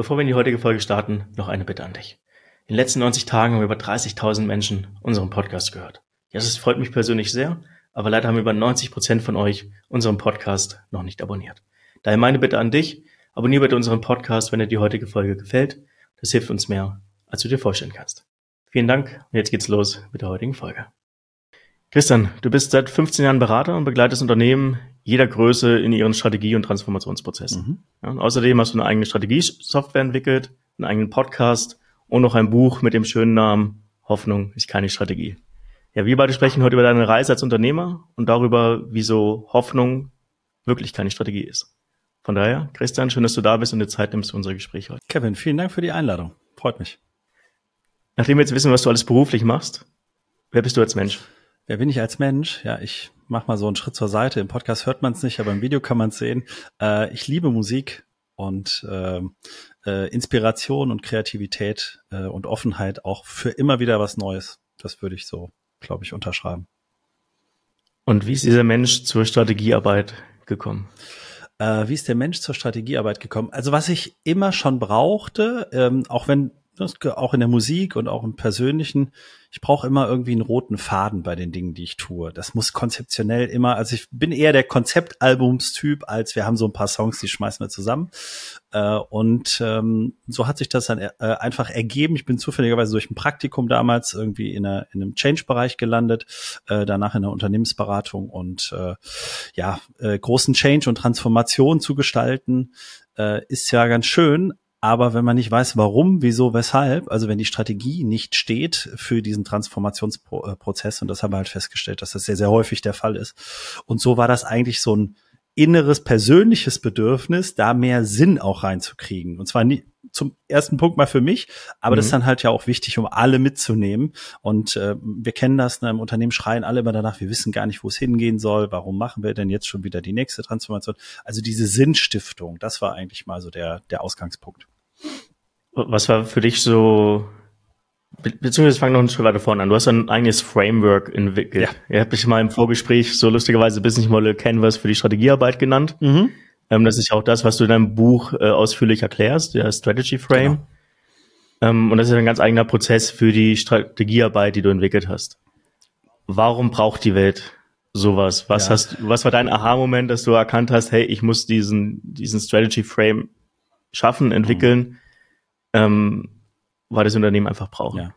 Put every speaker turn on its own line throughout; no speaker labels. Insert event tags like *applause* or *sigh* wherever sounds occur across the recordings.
Bevor wir in die heutige Folge starten, noch eine Bitte an dich. In den letzten 90 Tagen haben über 30.000 Menschen unseren Podcast gehört. Ja, das freut mich persönlich sehr, aber leider haben über 90 Prozent von euch unseren Podcast noch nicht abonniert. Daher meine Bitte an dich, abonniere bitte unseren Podcast, wenn dir die heutige Folge gefällt. Das hilft uns mehr, als du dir vorstellen kannst. Vielen Dank und jetzt geht's los mit der heutigen Folge. Christian, du bist seit 15 Jahren Berater und begleitest Unternehmen jeder Größe in ihren Strategie- und Transformationsprozessen. Mhm. Ja, und außerdem hast du eine eigene Strategiesoftware entwickelt, einen eigenen Podcast und noch ein Buch mit dem schönen Namen Hoffnung ist keine Strategie. Ja, wir beide sprechen heute über deine Reise als Unternehmer und darüber, wieso Hoffnung wirklich keine Strategie ist. Von daher, Christian, schön, dass du da bist und dir Zeit nimmst für unser Gespräch heute.
Kevin, vielen Dank für die Einladung. Freut mich.
Nachdem wir jetzt wissen, was du alles beruflich machst, wer bist du als Mensch?
Wer bin ich als Mensch? Ja, ich mach mal so einen Schritt zur Seite. Im Podcast hört man es nicht, aber im Video kann man es sehen. Äh, ich liebe Musik und äh, äh, Inspiration und Kreativität äh, und Offenheit auch für immer wieder was Neues. Das würde ich so, glaube ich, unterschreiben.
Und wie ist dieser Mensch zur Strategiearbeit gekommen?
Äh, wie ist der Mensch zur Strategiearbeit gekommen? Also was ich immer schon brauchte, ähm, auch wenn das, auch in der Musik und auch im Persönlichen, ich brauche immer irgendwie einen roten Faden bei den Dingen, die ich tue. Das muss konzeptionell immer, also ich bin eher der Konzeptalbumstyp, als wir haben so ein paar Songs, die schmeißen wir zusammen. Äh, und ähm, so hat sich das dann äh, einfach ergeben. Ich bin zufälligerweise durch ein Praktikum damals irgendwie in, einem Change-Bereich gelandet, äh, danach in der Unternehmensberatung und ja, großen Change und Transformation zu gestalten, ist ja ganz schön, aber wenn man nicht weiß, warum, wieso, weshalb, also wenn die Strategie nicht steht für diesen Transformationsprozess, und das haben wir halt festgestellt, dass das sehr, sehr häufig der Fall ist. Und so war das eigentlich so ein inneres, persönliches Bedürfnis, da mehr Sinn auch reinzukriegen. Und zwar nie, zum ersten Punkt mal für mich, aber mhm. das ist dann halt ja auch wichtig, um alle mitzunehmen. Und äh, wir kennen das, ne, im Unternehmen schreien alle immer danach, wir wissen gar nicht, wo es hingehen soll, warum machen wir denn jetzt schon wieder die nächste Transformation? Also diese Sinnstiftung, das war eigentlich mal so der, der Ausgangspunkt.
Was war für dich so, be beziehungsweise fang noch einen Schritt weiter vorne an. Du hast ein eigenes Framework entwickelt. Ja. Ihr habt mich mal im Vorgespräch so lustigerweise Business Model Canvas für die Strategiearbeit genannt. Mhm. Ähm, das ist ja auch das, was du in deinem Buch äh, ausführlich erklärst, der Strategy Frame. Genau. Ähm, und das ist ein ganz eigener Prozess für die Strategiearbeit, die du entwickelt hast. Warum braucht die Welt sowas? Was ja. hast, was war dein Aha-Moment, dass du erkannt hast, hey, ich muss diesen, diesen Strategy Frame schaffen, entwickeln, mhm. ähm, weil das Unternehmen einfach braucht. Ja.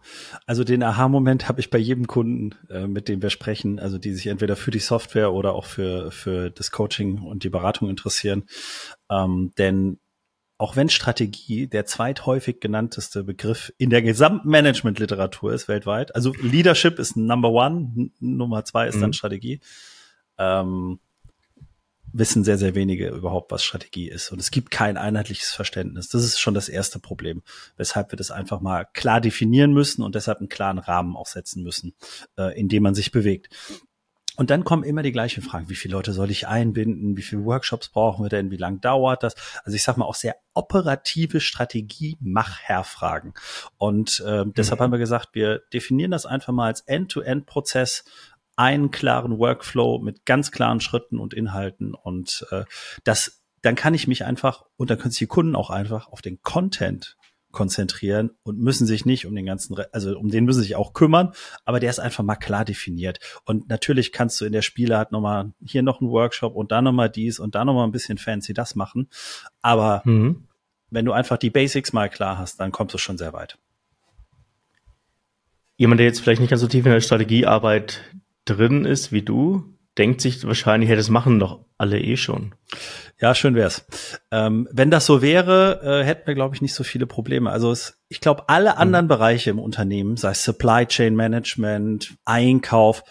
Also den Aha-Moment habe ich bei jedem Kunden, äh, mit dem wir sprechen, also die sich entweder für die Software oder auch für, für das Coaching und die Beratung interessieren. Ähm, denn auch wenn Strategie der zweithäufig genannteste Begriff in der gesamten Management-Literatur ist weltweit, also Leadership ist Number One, Nummer zwei ist dann mhm. Strategie. Ähm, wissen sehr, sehr wenige überhaupt, was Strategie ist. Und es gibt kein einheitliches Verständnis. Das ist schon das erste Problem, weshalb wir das einfach mal klar definieren müssen und deshalb einen klaren Rahmen auch setzen müssen, äh, in dem man sich bewegt. Und dann kommen immer die gleichen Fragen. Wie viele Leute soll ich einbinden? Wie viele Workshops brauchen wir denn? Wie lang dauert das? Also ich sag mal auch sehr operative Strategie, Machherfragen. Und äh, deshalb mhm. haben wir gesagt, wir definieren das einfach mal als End-to-End-Prozess einen klaren Workflow mit ganz klaren Schritten und Inhalten und äh, das dann kann ich mich einfach und dann können sich die Kunden auch einfach auf den Content konzentrieren und müssen sich nicht um den ganzen, also um den müssen sie sich auch kümmern, aber der ist einfach mal klar definiert. Und natürlich kannst du in der Spielart nochmal hier noch einen Workshop und da nochmal dies und da nochmal ein bisschen fancy das machen. Aber mhm. wenn du einfach die Basics mal klar hast, dann kommst du schon sehr weit.
Jemand, der jetzt vielleicht nicht ganz so tief in der Strategiearbeit drin ist wie du, denkt sich wahrscheinlich, ja, das machen doch alle eh schon.
Ja, schön wär's. Ähm, wenn das so wäre, äh, hätten wir, glaube ich, nicht so viele Probleme. Also es, ich glaube, alle mhm. anderen mhm. Bereiche im Unternehmen, sei es Supply Chain Management, Einkauf,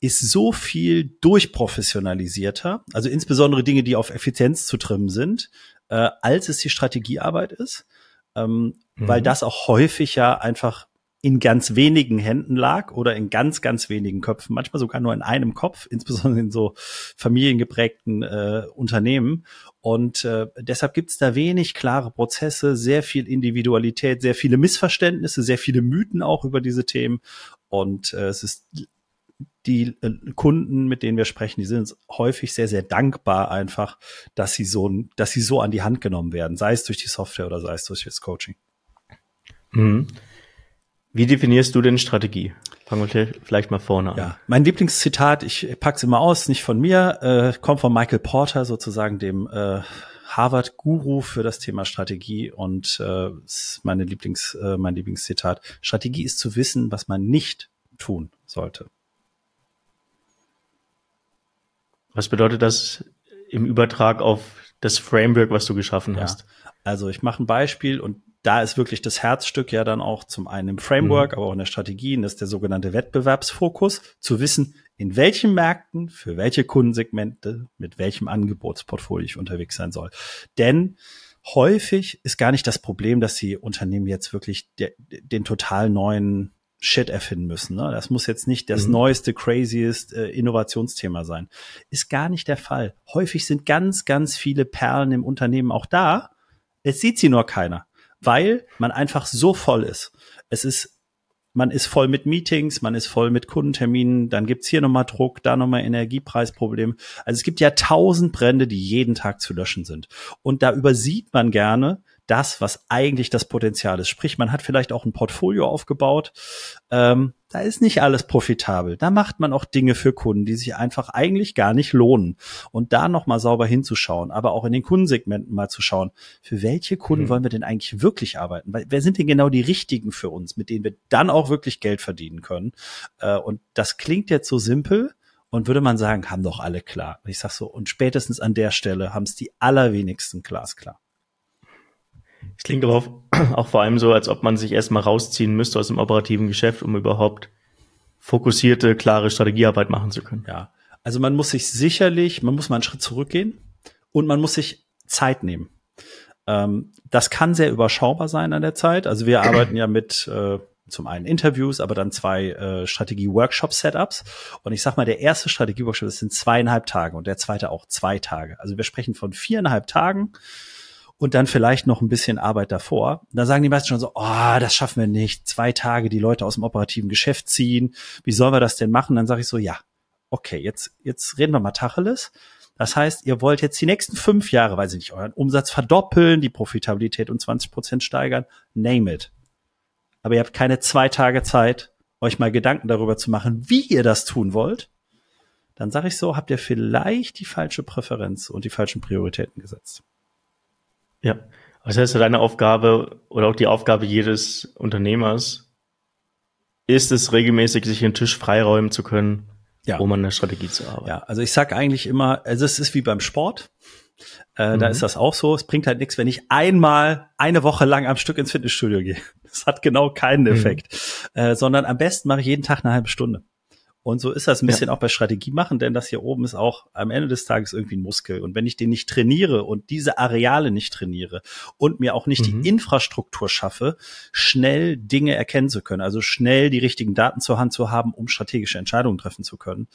ist so viel durchprofessionalisierter. Also insbesondere Dinge, die auf Effizienz zu trimmen sind, äh, als es die Strategiearbeit ist. Ähm, mhm. Weil das auch häufig ja einfach in ganz wenigen Händen lag oder in ganz, ganz wenigen Köpfen, manchmal sogar nur in einem Kopf, *laughs* insbesondere in so familiengeprägten äh, Unternehmen. Und äh, deshalb gibt es da wenig klare Prozesse, sehr viel Individualität, sehr viele Missverständnisse, sehr viele Mythen auch über diese Themen. Und äh, es ist die äh, Kunden, mit denen wir sprechen, die sind häufig sehr, sehr dankbar einfach, dass sie so, dass sie so an die Hand genommen werden, sei es durch die Software oder sei es durch das Coaching.
Mhm. Wie definierst du denn Strategie? Fangen wir vielleicht mal vorne an.
Ja, mein Lieblingszitat, ich pack's immer aus, nicht von mir, äh, kommt von Michael Porter, sozusagen dem äh, Harvard-Guru für das Thema Strategie und äh, ist meine Lieblings, äh, mein Lieblingszitat. Strategie ist zu wissen, was man nicht tun sollte.
Was bedeutet das im Übertrag auf das Framework, was du geschaffen ja. hast?
Also ich mache ein Beispiel und da ist wirklich das Herzstück ja dann auch zum einen im Framework, mhm. aber auch in der Strategie, und das ist der sogenannte Wettbewerbsfokus, zu wissen, in welchen Märkten, für welche Kundensegmente, mit welchem Angebotsportfolio ich unterwegs sein soll. Denn häufig ist gar nicht das Problem, dass die Unternehmen jetzt wirklich de, den total neuen Shit erfinden müssen. Ne? Das muss jetzt nicht das mhm. neueste, craziest äh, Innovationsthema sein. Ist gar nicht der Fall. Häufig sind ganz, ganz viele Perlen im Unternehmen auch da. Es sieht sie nur keiner, weil man einfach so voll ist. Es ist man ist voll mit Meetings, man ist voll mit Kundenterminen, dann gibt's hier nochmal Druck, da nochmal Energiepreisproblem. Also es gibt ja tausend Brände, die jeden Tag zu löschen sind. Und da übersieht man gerne, das, was eigentlich das Potenzial ist. Sprich, man hat vielleicht auch ein Portfolio aufgebaut. Ähm, da ist nicht alles profitabel. Da macht man auch Dinge für Kunden, die sich einfach eigentlich gar nicht lohnen. Und da nochmal sauber hinzuschauen, aber auch in den Kundensegmenten mal zu schauen, für welche Kunden mhm. wollen wir denn eigentlich wirklich arbeiten? Weil, wer sind denn genau die richtigen für uns, mit denen wir dann auch wirklich Geld verdienen können? Äh, und das klingt jetzt so simpel. Und würde man sagen, haben doch alle klar. ich sag so, und spätestens an der Stelle haben es die allerwenigsten glasklar.
Es klingt aber auch, *clears throat* auch vor allem so, als ob man sich erstmal rausziehen müsste aus dem operativen Geschäft, um überhaupt fokussierte, klare Strategiearbeit machen zu können.
Ja. Also man muss sich sicherlich, man muss mal einen Schritt zurückgehen und man muss sich Zeit nehmen. Ähm, das kann sehr überschaubar sein an der Zeit. Also wir *clears throat* arbeiten ja mit äh, zum einen Interviews, aber dann zwei äh, Strategie-Workshop-Setups. Und ich sag mal, der erste Strategie-Workshop, das sind zweieinhalb Tage und der zweite auch zwei Tage. Also wir sprechen von viereinhalb Tagen und dann vielleicht noch ein bisschen Arbeit davor. Da sagen die meisten schon so, oh, das schaffen wir nicht. Zwei Tage die Leute aus dem operativen Geschäft ziehen. Wie sollen wir das denn machen? Dann sage ich so, ja, okay, jetzt, jetzt reden wir mal Tacheles. Das heißt, ihr wollt jetzt die nächsten fünf Jahre, weiß ich nicht, euren Umsatz verdoppeln, die Profitabilität um 20 Prozent steigern. Name it. Aber ihr habt keine zwei Tage Zeit, euch mal Gedanken darüber zu machen, wie ihr das tun wollt. Dann sage ich so, habt ihr vielleicht die falsche Präferenz und die falschen Prioritäten gesetzt.
Ja, das heißt, deine Aufgabe oder auch die Aufgabe jedes Unternehmers ist es, regelmäßig sich den Tisch freiräumen zu können, ja. um an der Strategie zu arbeiten.
Ja, also ich sag eigentlich immer, also es ist wie beim Sport. Äh, mhm. Da ist das auch so. Es bringt halt nichts, wenn ich einmal eine Woche lang am Stück ins Fitnessstudio gehe. *laughs* Das hat genau keinen mhm. Effekt. Mhm. Äh, sondern am besten mache ich jeden Tag eine halbe Stunde. Und so ist das ein bisschen ja. auch bei Strategie machen, denn das hier oben ist auch am Ende des Tages irgendwie ein Muskel. Und wenn ich den nicht trainiere und diese Areale nicht trainiere und mir auch nicht mhm. die Infrastruktur schaffe, schnell Dinge erkennen zu können, also schnell die richtigen Daten zur Hand zu haben, um strategische Entscheidungen treffen zu können,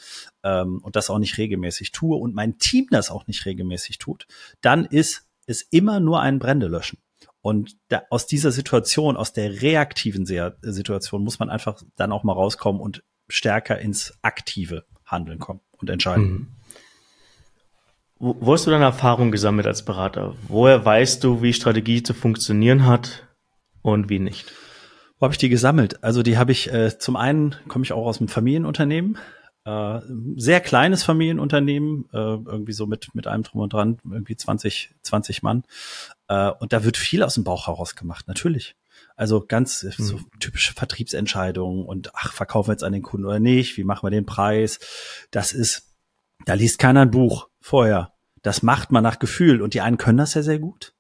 ähm, und das auch nicht regelmäßig tue und mein Team das auch nicht regelmäßig tut, dann ist es immer nur ein Brände löschen. Und da, aus dieser Situation, aus der reaktiven Situation muss man einfach dann auch mal rauskommen und stärker ins aktive Handeln kommen und entscheiden. Mhm.
Wo, wo hast du deine Erfahrung gesammelt als Berater? Woher weißt du, wie Strategie zu funktionieren hat und wie nicht?
Wo habe ich die gesammelt? Also die habe ich äh, zum einen komme ich auch aus einem Familienunternehmen, äh, sehr kleines Familienunternehmen, äh, irgendwie so mit mit einem drum und dran, irgendwie 20 20 Mann. Äh, und da wird viel aus dem Bauch heraus gemacht, natürlich. Also ganz mhm. so typische Vertriebsentscheidungen und ach, verkaufen wir jetzt an den Kunden oder nicht? Wie machen wir den Preis? Das ist, da liest keiner ein Buch vorher. Das macht man nach Gefühl und die einen können das ja sehr gut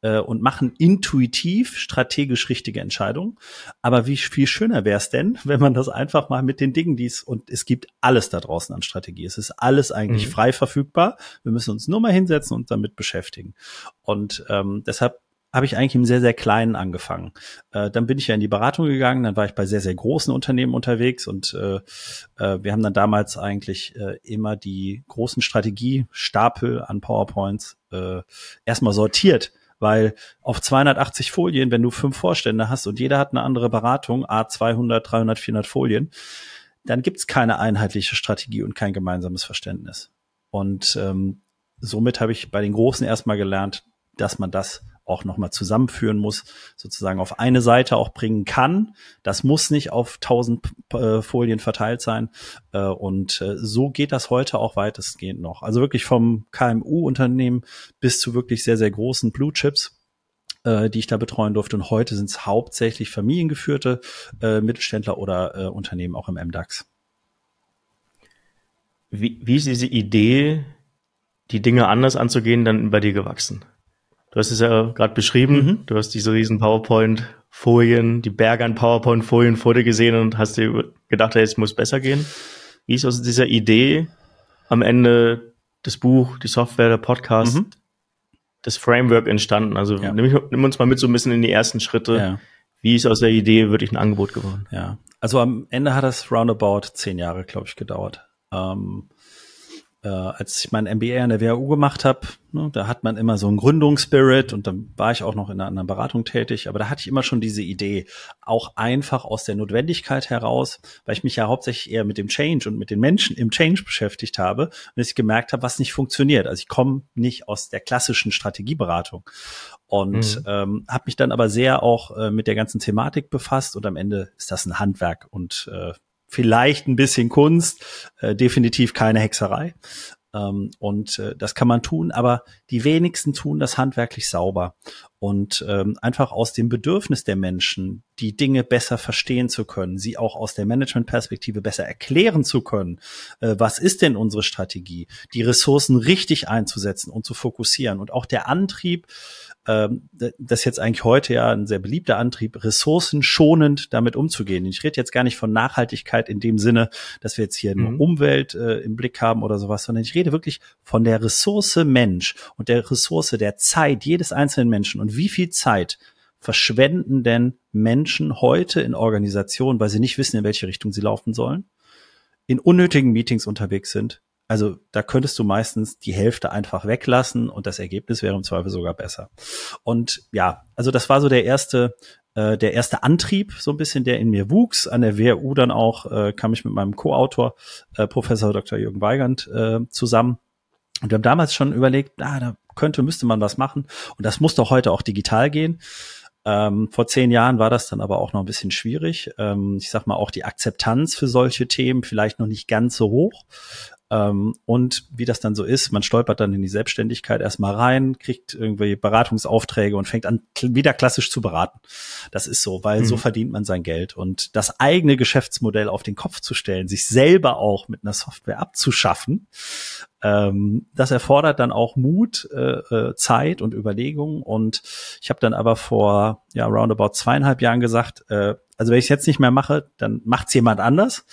äh, und machen intuitiv strategisch richtige Entscheidungen. Aber wie viel schöner wäre es denn, *laughs* wenn man das einfach mal mit den Dingen, die es und es gibt alles da draußen an Strategie. Es ist alles eigentlich mhm. frei verfügbar. Wir müssen uns nur mal hinsetzen und damit beschäftigen. Und ähm, deshalb habe ich eigentlich im sehr, sehr Kleinen angefangen. Äh, dann bin ich ja in die Beratung gegangen, dann war ich bei sehr, sehr großen Unternehmen unterwegs und äh, äh, wir haben dann damals eigentlich äh, immer die großen Strategiestapel an PowerPoints äh, erstmal sortiert. Weil auf 280 Folien, wenn du fünf Vorstände hast und jeder hat eine andere Beratung, A 200, 300, 400 Folien, dann gibt's keine einheitliche Strategie und kein gemeinsames Verständnis. Und ähm, somit habe ich bei den Großen erstmal gelernt, dass man das auch nochmal zusammenführen muss, sozusagen auf eine Seite auch bringen kann. Das muss nicht auf tausend äh, Folien verteilt sein. Äh, und äh, so geht das heute auch weitestgehend noch. Also wirklich vom KMU-Unternehmen bis zu wirklich sehr, sehr großen Blue Chips äh, die ich da betreuen durfte. Und heute sind es hauptsächlich familiengeführte äh, Mittelständler oder äh, Unternehmen auch im MDAX.
Wie, wie ist diese Idee, die Dinge anders anzugehen, dann bei dir gewachsen? Du hast es ja gerade beschrieben. Mhm. Du hast diese riesen PowerPoint-Folien, die Berge an PowerPoint-Folien vor dir gesehen und hast dir gedacht, hey, es muss besser gehen. Wie ist aus dieser Idee am Ende das Buch, die Software, der Podcast, mhm. das Framework entstanden? Also ja. nimm, nimm, uns mal mit so ein bisschen in die ersten Schritte. Ja. Wie ist aus der Idee wirklich ein Angebot geworden?
Ja, also am Ende hat das roundabout zehn Jahre, glaube ich, gedauert. Ähm, äh, als ich mein MBA an der WHU gemacht habe, ne, da hat man immer so einen Gründungsspirit und dann war ich auch noch in einer anderen Beratung tätig, aber da hatte ich immer schon diese Idee, auch einfach aus der Notwendigkeit heraus, weil ich mich ja hauptsächlich eher mit dem Change und mit den Menschen im Change beschäftigt habe und ich gemerkt habe, was nicht funktioniert. Also ich komme nicht aus der klassischen Strategieberatung und mhm. ähm, habe mich dann aber sehr auch äh, mit der ganzen Thematik befasst und am Ende ist das ein Handwerk und äh, vielleicht ein bisschen Kunst, äh, definitiv keine Hexerei. Ähm, und äh, das kann man tun, aber die wenigsten tun das handwerklich sauber. Und ähm, einfach aus dem Bedürfnis der Menschen, die Dinge besser verstehen zu können, sie auch aus der Managementperspektive besser erklären zu können, äh, was ist denn unsere Strategie, die Ressourcen richtig einzusetzen und zu fokussieren und auch der Antrieb, ähm, das ist jetzt eigentlich heute ja ein sehr beliebter Antrieb, ressourcenschonend damit umzugehen. Ich rede jetzt gar nicht von Nachhaltigkeit in dem Sinne, dass wir jetzt hier eine mhm. Umwelt äh, im Blick haben oder sowas, sondern ich rede wirklich von der Ressource Mensch und der Ressource der Zeit jedes einzelnen Menschen und wie viel Zeit verschwenden denn Menschen heute in Organisationen, weil sie nicht wissen, in welche Richtung sie laufen sollen, in unnötigen Meetings unterwegs sind, also da könntest du meistens die Hälfte einfach weglassen und das Ergebnis wäre im Zweifel sogar besser. Und ja, also das war so der erste, äh, der erste Antrieb, so ein bisschen, der in mir wuchs. An der WRU dann auch äh, kam ich mit meinem Co-Autor, äh, Professor Dr. Jürgen Weigand, äh, zusammen. Und wir haben damals schon überlegt, ah, da könnte, müsste man was machen. Und das muss doch heute auch digital gehen. Ähm, vor zehn Jahren war das dann aber auch noch ein bisschen schwierig. Ähm, ich sag mal, auch die Akzeptanz für solche Themen vielleicht noch nicht ganz so hoch. Ähm, und wie das dann so ist, man stolpert dann in die Selbstständigkeit erstmal rein, kriegt irgendwie Beratungsaufträge und fängt an, wieder klassisch zu beraten. Das ist so, weil mhm. so verdient man sein Geld. Und das eigene Geschäftsmodell auf den Kopf zu stellen, sich selber auch mit einer Software abzuschaffen, ähm, das erfordert dann auch Mut, äh, äh, Zeit und Überlegung. Und ich habe dann aber vor ja roundabout zweieinhalb Jahren gesagt, äh, also wenn ich es jetzt nicht mehr mache, dann macht's jemand anders.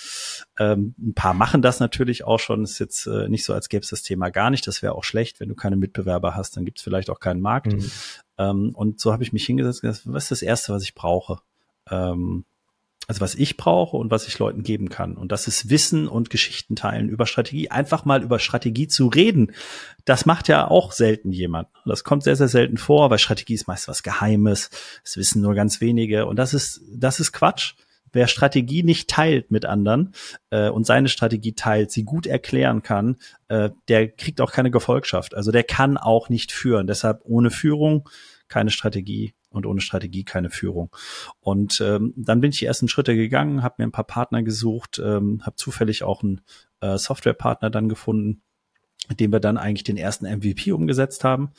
Ähm, ein paar machen das natürlich auch schon. Ist jetzt äh, nicht so, als gäbe es das Thema gar nicht. Das wäre auch schlecht, wenn du keine Mitbewerber hast, dann gibt's vielleicht auch keinen Markt. Mhm. Ähm, und so habe ich mich hingesetzt und gesagt, was ist das Erste, was ich brauche? Ähm, also was ich brauche und was ich Leuten geben kann. Und das ist Wissen und Geschichten teilen über Strategie. Einfach mal über Strategie zu reden. Das macht ja auch selten jemand. Das kommt sehr, sehr selten vor, weil Strategie ist meist was Geheimes. Das wissen nur ganz wenige. Und das ist, das ist Quatsch. Wer Strategie nicht teilt mit anderen äh, und seine Strategie teilt, sie gut erklären kann, äh, der kriegt auch keine Gefolgschaft. Also der kann auch nicht führen. Deshalb ohne Führung keine Strategie und ohne Strategie keine Führung. Und ähm, dann bin ich die ersten Schritte gegangen, habe mir ein paar Partner gesucht, ähm, habe zufällig auch einen äh, Softwarepartner dann gefunden, mit dem wir dann eigentlich den ersten MVP umgesetzt haben.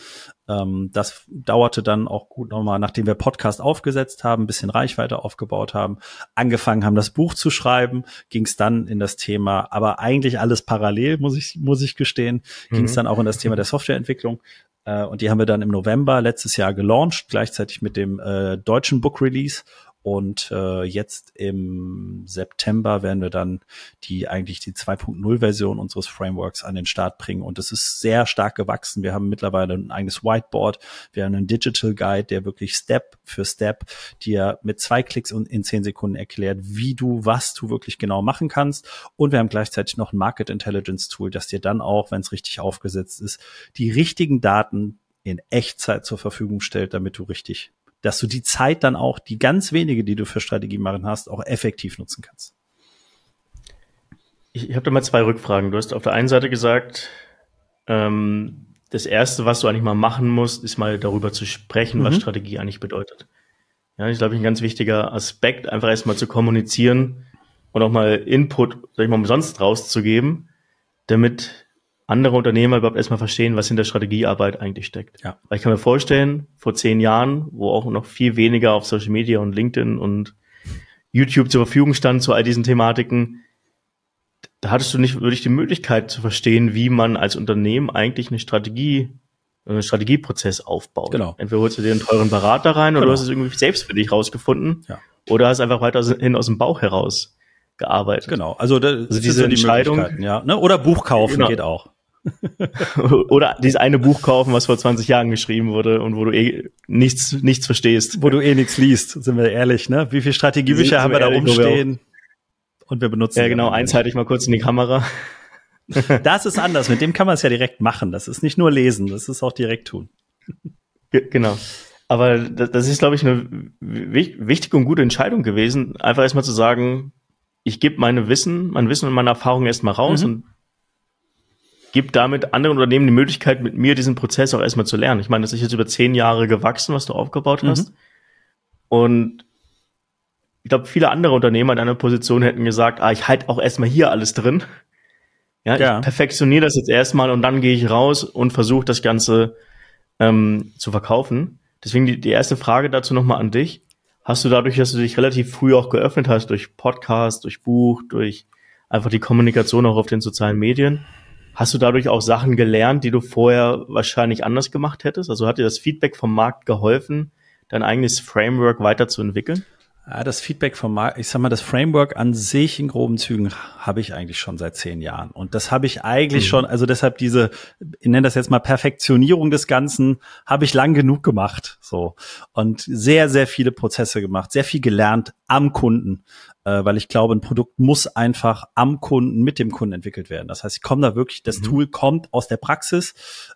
Ähm, das dauerte dann auch gut nochmal, nachdem wir Podcast aufgesetzt haben, ein bisschen Reichweite aufgebaut haben, angefangen haben, das Buch zu schreiben, ging es dann in das Thema, aber eigentlich alles parallel, muss ich, muss ich gestehen, mhm. ging es dann auch in das Thema der Softwareentwicklung. Äh, und die haben wir dann im November letztes Jahr gelauncht, gleichzeitig mit dem äh, deutschen Book Release. Und äh, jetzt im September werden wir dann die eigentlich die 2.0-Version unseres Frameworks an den Start bringen. Und es ist sehr stark gewachsen. Wir haben mittlerweile ein eigenes Whiteboard. Wir haben einen Digital Guide, der wirklich Step für Step dir mit zwei Klicks und in zehn Sekunden erklärt, wie du, was du wirklich genau machen kannst. Und wir haben gleichzeitig noch ein Market Intelligence Tool, das dir dann auch, wenn es richtig aufgesetzt ist, die richtigen Daten in Echtzeit zur Verfügung stellt, damit du richtig dass du die Zeit dann auch, die ganz wenige, die du für Strategie machen hast, auch effektiv nutzen kannst.
Ich, ich habe da mal zwei Rückfragen. Du hast auf der einen Seite gesagt, ähm, das erste, was du eigentlich mal machen musst, ist mal darüber zu sprechen, mhm. was Strategie eigentlich bedeutet. Ja, ich glaube, ein ganz wichtiger Aspekt, einfach erstmal zu kommunizieren und auch mal Input, sag ich mal, umsonst rauszugeben, damit andere Unternehmer überhaupt erstmal verstehen, was in der Strategiearbeit eigentlich steckt. Ja. Weil ich kann mir vorstellen, vor zehn Jahren, wo auch noch viel weniger auf Social Media und LinkedIn und YouTube zur Verfügung stand zu all diesen Thematiken, da hattest du nicht wirklich die Möglichkeit zu verstehen, wie man als Unternehmen eigentlich eine Strategie, einen Strategieprozess aufbaut. Genau. Entweder holst du dir einen teuren Berater rein genau. oder du hast es irgendwie selbst für dich rausgefunden. Ja. Oder hast einfach weiterhin aus dem Bauch heraus gearbeitet.
Genau. Also, also diese die Entscheidung, ja. Ne? Oder Buch kaufen genau. geht auch. *laughs*
Oder dieses eine Buch kaufen, was vor 20 Jahren geschrieben wurde und wo du eh nichts, nichts verstehst.
Wo du eh nichts liest, sind wir ehrlich, ne? Wie viele Strategiebücher haben wir da rumstehen?
Und wir benutzen. Ja, genau, eins halte ich mal kurz in die Kamera. *laughs*
das ist anders, mit dem kann man es ja direkt machen. Das ist nicht nur lesen, das ist auch direkt tun.
genau. Aber das ist, glaube ich, eine wichtige und gute Entscheidung gewesen, einfach erstmal zu sagen, ich gebe meine Wissen, mein Wissen und meine Erfahrungen erstmal raus mhm. und gebe damit anderen Unternehmen die Möglichkeit, mit mir diesen Prozess auch erstmal zu lernen. Ich meine, das ist jetzt über zehn Jahre gewachsen, was du aufgebaut mhm. hast. Und ich glaube, viele andere Unternehmer in einer Position hätten gesagt, ah, ich halte auch erstmal hier alles drin. Ja, ja. ich perfektioniere das jetzt erstmal und dann gehe ich raus und versuche das Ganze ähm, zu verkaufen. Deswegen die, die erste Frage dazu nochmal an dich. Hast du dadurch, dass du dich relativ früh auch geöffnet hast, durch Podcast, durch Buch, durch einfach die Kommunikation auch auf den sozialen Medien, hast du dadurch auch Sachen gelernt, die du vorher wahrscheinlich anders gemacht hättest? Also hat dir das Feedback vom Markt geholfen, dein eigenes Framework weiterzuentwickeln?
Ja, das Feedback vom Markt, ich sag mal, das Framework an sich in groben Zügen habe ich eigentlich schon seit zehn Jahren. Und das habe ich eigentlich mhm. schon, also deshalb diese, ich nenne das jetzt mal Perfektionierung des Ganzen, habe ich lang genug gemacht. So. Und sehr, sehr viele Prozesse gemacht, sehr viel gelernt am Kunden äh, weil ich glaube, ein Produkt muss einfach am Kunden, mit dem Kunden entwickelt werden. Das heißt, ich komme da wirklich, das mhm. Tool kommt aus der Praxis,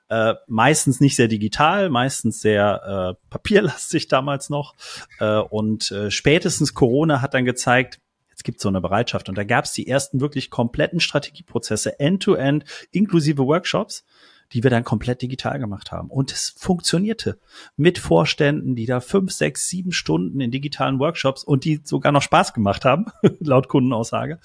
äh, meistens nicht sehr digital, meistens sehr äh, papierlastig damals noch. Äh, und äh, spätestens Corona hat dann gezeigt, jetzt gibt es so eine Bereitschaft. Und da gab es die ersten wirklich kompletten Strategieprozesse, end-to-end, -end, inklusive Workshops die wir dann komplett digital gemacht haben. Und es funktionierte mit Vorständen, die da fünf, sechs, sieben Stunden in digitalen Workshops und die sogar noch Spaß gemacht haben, *laughs* laut Kundenaussage,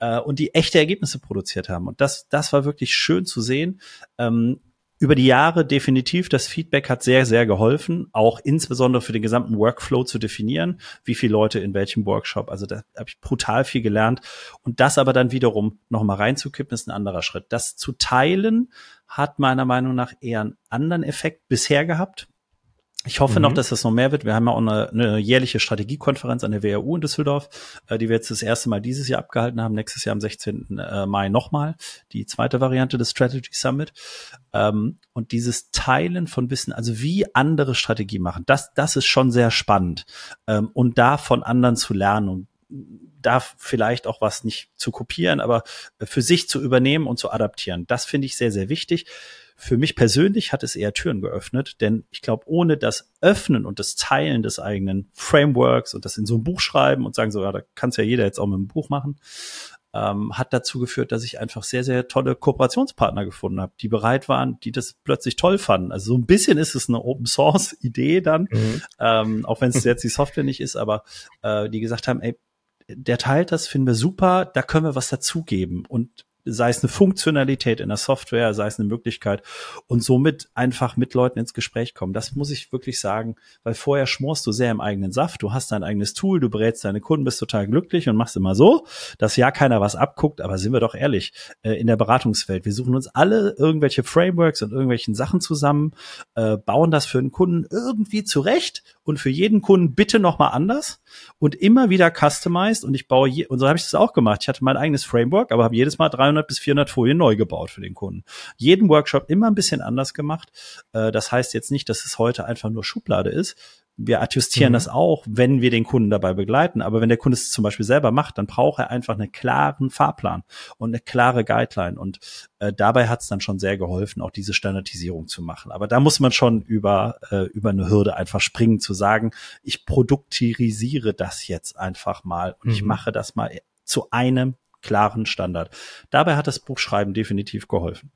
äh, und die echte Ergebnisse produziert haben. Und das, das war wirklich schön zu sehen. Ähm, über die Jahre definitiv, das Feedback hat sehr, sehr geholfen, auch insbesondere für den gesamten Workflow zu definieren, wie viele Leute in welchem Workshop. Also da habe ich brutal viel gelernt. Und das aber dann wiederum nochmal reinzukippen, ist ein anderer Schritt. Das zu teilen hat meiner Meinung nach eher einen anderen Effekt bisher gehabt. Ich hoffe mhm. noch, dass das noch mehr wird. Wir haben ja auch eine, eine jährliche Strategiekonferenz an der WHU in Düsseldorf, äh, die wir jetzt das erste Mal dieses Jahr abgehalten haben. Nächstes Jahr am 16. Äh, Mai nochmal die zweite Variante des Strategy Summit. Ähm, und dieses Teilen von Wissen, also wie andere Strategie machen, das, das ist schon sehr spannend. Ähm, und da von anderen zu lernen und da vielleicht auch was nicht zu kopieren, aber für sich zu übernehmen und zu adaptieren. Das finde ich sehr, sehr wichtig. Für mich persönlich hat es eher Türen geöffnet, denn ich glaube, ohne das Öffnen und das Teilen des eigenen Frameworks und das in so ein Buch schreiben und sagen so, ja, da kann es ja jeder jetzt auch mit einem Buch machen, ähm, hat dazu geführt, dass ich einfach sehr, sehr tolle Kooperationspartner gefunden habe, die bereit waren, die das plötzlich toll fanden. Also so ein bisschen ist es eine Open Source *laughs* Idee dann, mhm. ähm, auch wenn es *laughs* jetzt die Software nicht ist, aber äh, die gesagt haben, ey, der teilt das, finden wir super, da können wir was dazugeben. Und sei es eine Funktionalität in der Software, sei es eine Möglichkeit und somit einfach mit Leuten ins Gespräch kommen. Das muss ich wirklich sagen, weil vorher schmorst du sehr im eigenen Saft, du hast dein eigenes Tool, du berätst deine Kunden, bist total glücklich und machst immer so, dass ja keiner was abguckt, aber sind wir doch ehrlich, äh, in der Beratungswelt, wir suchen uns alle irgendwelche Frameworks und irgendwelchen Sachen zusammen, äh, bauen das für einen Kunden irgendwie zurecht und für jeden Kunden bitte nochmal anders und immer wieder customized und ich baue, je, und so habe ich das auch gemacht. Ich hatte mein eigenes Framework, aber habe jedes Mal 300 bis 400 Folien neu gebaut für den Kunden. Jeden Workshop immer ein bisschen anders gemacht. Äh, das heißt jetzt nicht, dass es heute einfach nur Schublade ist, wir adjustieren mhm. das auch, wenn wir den Kunden dabei begleiten. Aber wenn der Kunde es zum Beispiel selber macht, dann braucht er einfach einen klaren Fahrplan und eine klare Guideline. Und äh, dabei hat es dann schon sehr geholfen, auch diese Standardisierung zu machen. Aber da muss man schon über, äh, über eine Hürde einfach springen, zu sagen, ich produktirisiere das jetzt einfach mal und mhm. ich mache das mal zu einem klaren Standard. Dabei hat das Buchschreiben definitiv geholfen.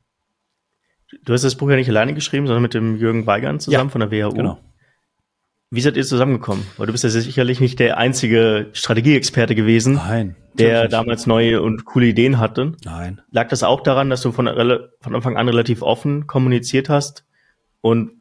Du hast das Buch ja nicht alleine geschrieben, sondern mit dem Jürgen Weigand zusammen ja, von der WHU. Genau. Wie seid ihr zusammengekommen? Weil du bist ja sicherlich nicht der einzige Strategieexperte gewesen,
Nein,
der damals neue und coole Ideen hatte.
Nein.
Lag das auch daran, dass du von, von Anfang an relativ offen kommuniziert hast und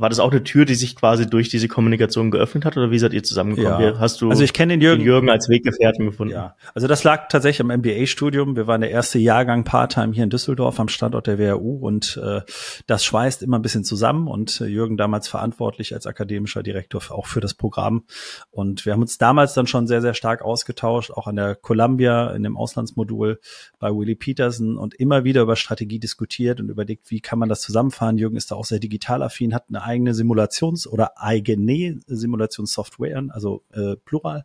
war das auch eine Tür, die sich quasi durch diese Kommunikation geöffnet hat oder wie seid ihr zusammengekommen?
Ja.
Hast du
also ich kenne den Jürgen,
den Jürgen als Weggefährten gefunden?
Ja, also das lag tatsächlich am MBA-Studium. Wir waren der erste Jahrgang Part-Time hier in Düsseldorf am Standort der WHU und äh, das schweißt immer ein bisschen zusammen und äh, Jürgen damals verantwortlich als akademischer Direktor auch für das Programm und wir haben uns damals dann schon sehr, sehr stark ausgetauscht, auch an der Columbia in dem Auslandsmodul bei Willie Peterson und immer wieder über Strategie diskutiert und überlegt, wie kann man das zusammenfahren. Jürgen ist da auch sehr digital affin, hat eine eigene Simulations- oder eigene Simulationssoftware, also äh, Plural,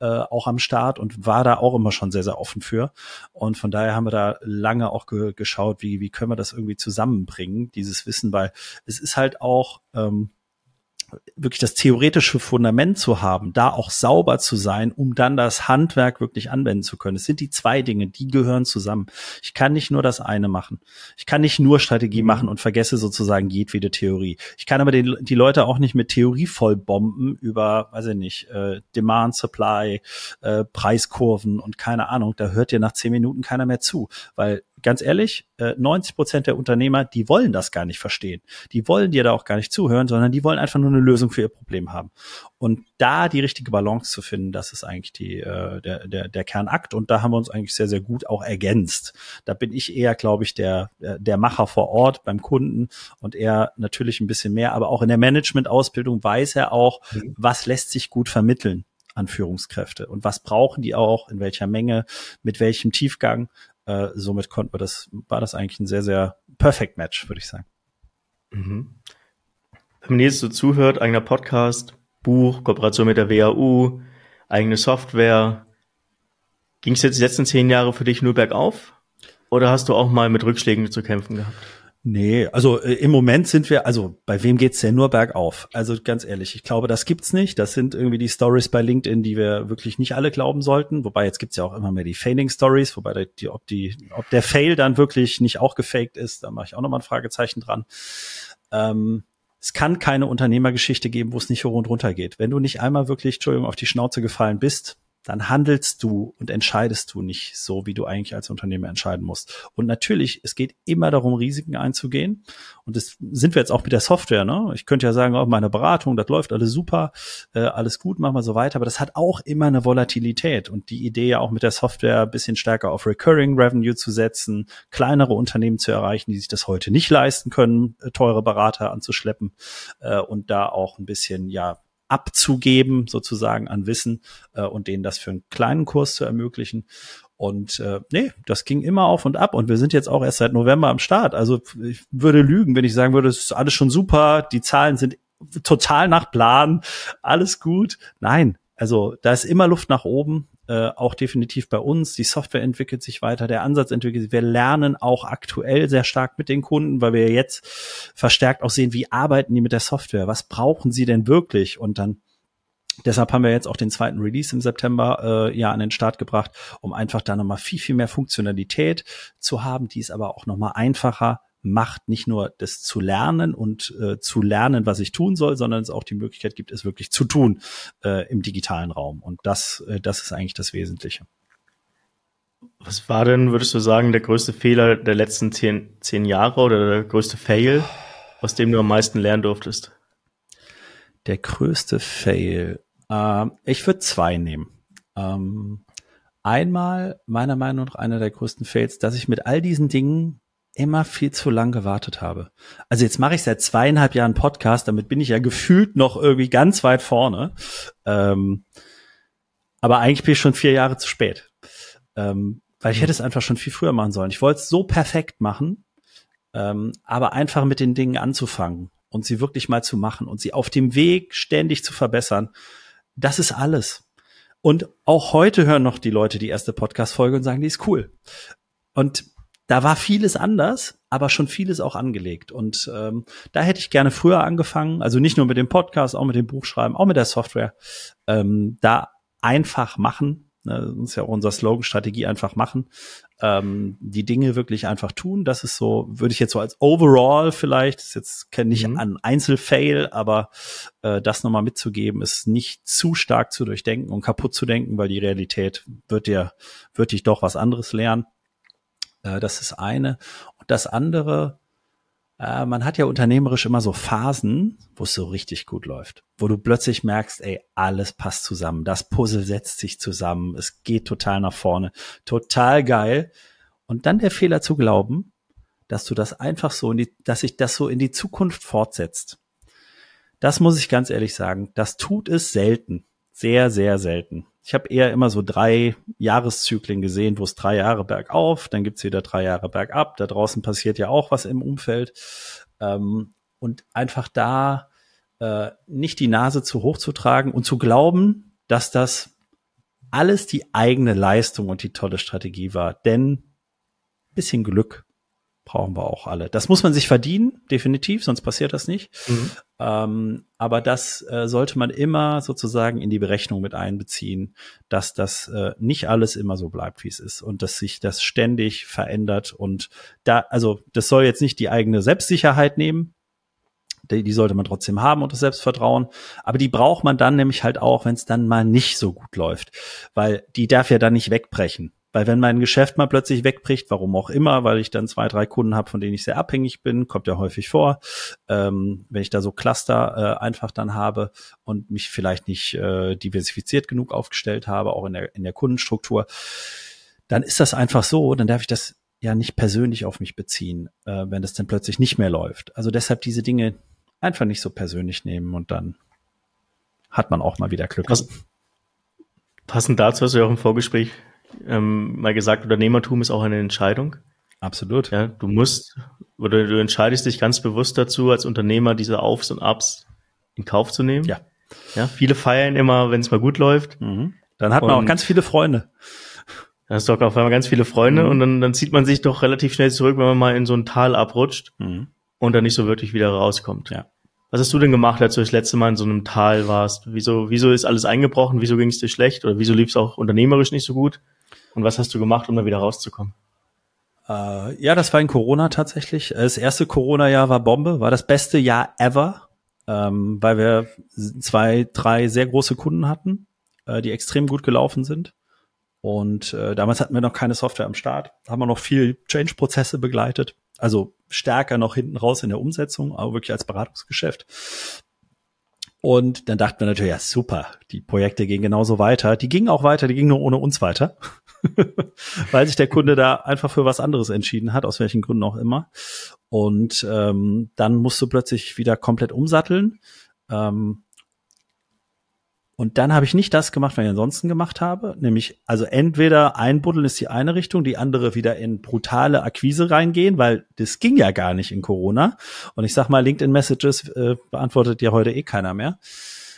äh, auch am Start und war da auch immer schon sehr, sehr offen für. Und von daher haben wir da lange auch ge geschaut, wie, wie können wir das irgendwie zusammenbringen, dieses Wissen, weil es ist halt auch, ähm, wirklich das theoretische Fundament zu haben, da auch sauber zu sein, um dann das Handwerk wirklich anwenden zu können. Es sind die zwei Dinge, die gehören zusammen. Ich kann nicht nur das eine machen. Ich kann nicht nur Strategie machen und vergesse sozusagen jedwede Theorie. Ich kann aber den, die Leute auch nicht mit Theorie vollbomben über, weiß ich nicht, äh, Demand, Supply, äh, Preiskurven und keine Ahnung. Da hört dir nach zehn Minuten keiner mehr zu, weil ganz ehrlich, 90 äh, Prozent der Unternehmer, die wollen das gar nicht verstehen. Die wollen dir da auch gar nicht zuhören, sondern die wollen einfach nur eine Lösung für ihr Problem haben. Und da die richtige Balance zu finden, das ist eigentlich die, äh, der, der, der Kernakt. Und da haben wir uns eigentlich sehr, sehr gut auch ergänzt. Da bin ich eher, glaube ich, der, der Macher vor Ort beim Kunden und er natürlich ein bisschen mehr. Aber auch in der Management-Ausbildung weiß er auch, mhm. was lässt sich gut vermitteln an Führungskräfte und was brauchen die auch, in welcher Menge, mit welchem Tiefgang. Äh, somit konnten wir das, war das eigentlich ein sehr, sehr perfect Match, würde ich sagen.
Mhm. Wenn man jetzt so zuhört, eigener Podcast, Buch, Kooperation mit der WAU, eigene Software, ging es jetzt die letzten zehn Jahre für dich nur bergauf? Oder hast du auch mal mit Rückschlägen zu kämpfen gehabt?
Nee, also äh, im Moment sind wir, also bei wem geht's denn nur bergauf? Also ganz ehrlich, ich glaube, das gibt's nicht. Das sind irgendwie die Stories bei LinkedIn, die wir wirklich nicht alle glauben sollten. Wobei jetzt gibt's ja auch immer mehr die Failing Stories, wobei die, ob die, ob der Fail dann wirklich nicht auch gefaked ist, da mache ich auch nochmal ein Fragezeichen dran. Ähm, es kann keine Unternehmergeschichte geben, wo es nicht hoch und runter geht. Wenn du nicht einmal wirklich, Entschuldigung, auf die Schnauze gefallen bist, dann handelst du und entscheidest du nicht so, wie du eigentlich als Unternehmer entscheiden musst. Und natürlich, es geht immer darum, Risiken einzugehen. Und das sind wir jetzt auch mit der Software. Ne? Ich könnte ja sagen, oh, meine Beratung, das läuft alles super, äh, alles gut, machen wir so weiter. Aber das hat auch immer eine Volatilität. Und die Idee ja auch mit der Software ein bisschen stärker auf Recurring Revenue zu setzen, kleinere Unternehmen zu erreichen, die sich das heute nicht leisten können, äh, teure Berater anzuschleppen äh, und da auch ein bisschen, ja, abzugeben, sozusagen an Wissen äh, und denen das für einen kleinen Kurs zu ermöglichen. Und äh, nee, das ging immer auf und ab. Und wir sind jetzt auch erst seit November am Start. Also ich würde lügen, wenn ich sagen würde, es ist alles schon super, die Zahlen sind total nach Plan, alles gut. Nein, also da ist immer Luft nach oben äh, auch definitiv bei uns. Die Software entwickelt sich weiter, der Ansatz entwickelt sich. Wir lernen auch aktuell sehr stark mit den Kunden, weil wir jetzt verstärkt auch sehen, wie arbeiten die mit der Software? Was brauchen sie denn wirklich? Und dann Deshalb haben wir jetzt auch den zweiten Release im September äh, ja an den Start gebracht, um einfach da nochmal viel, viel mehr Funktionalität zu haben, die ist aber auch nochmal einfacher macht, nicht nur das zu lernen und äh, zu lernen, was ich tun soll, sondern es auch die Möglichkeit gibt, es wirklich zu tun äh, im digitalen Raum. Und das, äh, das ist eigentlich das Wesentliche.
Was war denn, würdest du sagen, der größte Fehler der letzten zehn, zehn Jahre oder der größte Fail, aus dem du am meisten lernen durftest?
Der größte Fail. Äh, ich würde zwei nehmen. Ähm, einmal, meiner Meinung nach, einer der größten Fails, dass ich mit all diesen Dingen immer viel zu lang gewartet habe. Also jetzt mache ich seit zweieinhalb Jahren Podcast, damit bin ich ja gefühlt noch irgendwie ganz weit vorne. Ähm, aber eigentlich bin ich schon vier Jahre zu spät. Ähm, weil ich hätte es einfach schon viel früher machen sollen. Ich wollte es so perfekt machen, ähm, aber einfach mit den Dingen anzufangen und sie wirklich mal zu machen und sie auf dem Weg ständig zu verbessern. Das ist alles. Und auch heute hören noch die Leute die erste Podcast-Folge und sagen, die ist cool. Und da war vieles anders, aber schon vieles auch angelegt. Und ähm, da hätte ich gerne früher angefangen, also nicht nur mit dem Podcast, auch mit dem Buchschreiben, auch mit der Software, ähm, da einfach machen Ne, das ist ja auch unser Slogan, Strategie einfach machen. Ähm, die Dinge wirklich einfach tun. Das ist so, würde ich jetzt so als Overall vielleicht, das ist jetzt kenne ich mhm. an Einzelfail, aber äh, das nochmal mitzugeben, ist nicht zu stark zu durchdenken und kaputt zu denken, weil die Realität wird dir, wird dich doch was anderes lernen. Äh, das ist eine. Und das andere, äh, man hat ja unternehmerisch immer so Phasen, wo es so richtig gut läuft, wo du plötzlich merkst, ey, alles passt zusammen, das Puzzle setzt sich zusammen, es geht total nach vorne, total geil. Und dann der Fehler zu glauben, dass du das einfach so in die, dass sich das so in die Zukunft fortsetzt. Das muss ich ganz ehrlich sagen, das tut es selten. Sehr, sehr selten. Ich habe eher immer so drei Jahreszyklen gesehen, wo es drei Jahre bergauf, dann gibt's wieder drei Jahre bergab. Da draußen passiert ja auch was im Umfeld. Ähm, und einfach da äh, nicht die Nase zu hoch zu tragen und zu glauben, dass das alles die eigene Leistung und die tolle Strategie war. Denn bisschen Glück brauchen wir auch alle. Das muss man sich verdienen, definitiv, sonst passiert das nicht. Mhm. Ähm, aber das äh, sollte man immer sozusagen in die Berechnung mit einbeziehen, dass das äh, nicht alles immer so bleibt, wie es ist und dass sich das ständig verändert. Und da, also das soll jetzt nicht die eigene Selbstsicherheit nehmen, die, die sollte man trotzdem haben und das Selbstvertrauen. Aber die braucht man dann nämlich halt auch, wenn es dann mal nicht so gut läuft. Weil die darf ja dann nicht wegbrechen. Weil wenn mein Geschäft mal plötzlich wegbricht, warum auch immer, weil ich dann zwei, drei Kunden habe, von denen ich sehr abhängig bin, kommt ja häufig vor, ähm, wenn ich da so Cluster äh, einfach dann habe und mich vielleicht nicht äh, diversifiziert genug aufgestellt habe, auch in der, in der Kundenstruktur, dann ist das einfach so, dann darf ich das ja nicht persönlich auf mich beziehen, äh, wenn das dann plötzlich nicht mehr läuft. Also deshalb diese Dinge einfach nicht so persönlich nehmen und dann hat man auch mal wieder Glück.
Pass, passend dazu hast du ja auch im Vorgespräch ähm, mal gesagt, Unternehmertum ist auch eine Entscheidung.
Absolut.
Ja, du musst oder du entscheidest dich ganz bewusst dazu, als Unternehmer diese Aufs und Abs in Kauf zu nehmen.
Ja.
Ja, viele feiern immer, wenn es mal gut läuft.
Mhm. Dann hat man und auch ganz viele Freunde.
Dann hast du auch auf einmal ganz viele Freunde mhm. und dann, dann zieht man sich doch relativ schnell zurück, wenn man mal in so ein Tal abrutscht mhm. und dann nicht so wirklich wieder rauskommt.
Ja.
Was hast du denn gemacht, als du das letzte Mal in so einem Tal warst? Wieso, wieso ist alles eingebrochen? Wieso ging es dir schlecht? Oder wieso lief es auch unternehmerisch nicht so gut? Und was hast du gemacht, um da wieder rauszukommen?
Äh, ja, das war in Corona tatsächlich. Das erste Corona-Jahr war Bombe, war das beste Jahr ever, ähm, weil wir zwei, drei sehr große Kunden hatten, äh, die extrem gut gelaufen sind. Und äh, damals hatten wir noch keine Software am Start, haben wir noch viel Change-Prozesse begleitet, also stärker noch hinten raus in der Umsetzung, aber wirklich als Beratungsgeschäft. Und dann dachten wir natürlich, ja super, die Projekte gehen genauso weiter. Die gingen auch weiter, die gingen nur ohne uns weiter. *laughs* weil sich der Kunde da einfach für was anderes entschieden hat, aus welchen Gründen auch immer. Und ähm, dann musst du plötzlich wieder komplett umsatteln. Ähm, und dann habe ich nicht das gemacht, was ich ansonsten gemacht habe, nämlich also entweder einbuddeln ist die eine Richtung, die andere wieder in brutale Akquise reingehen, weil das ging ja gar nicht in Corona. Und ich sag mal, LinkedIn Messages äh, beantwortet ja heute eh keiner mehr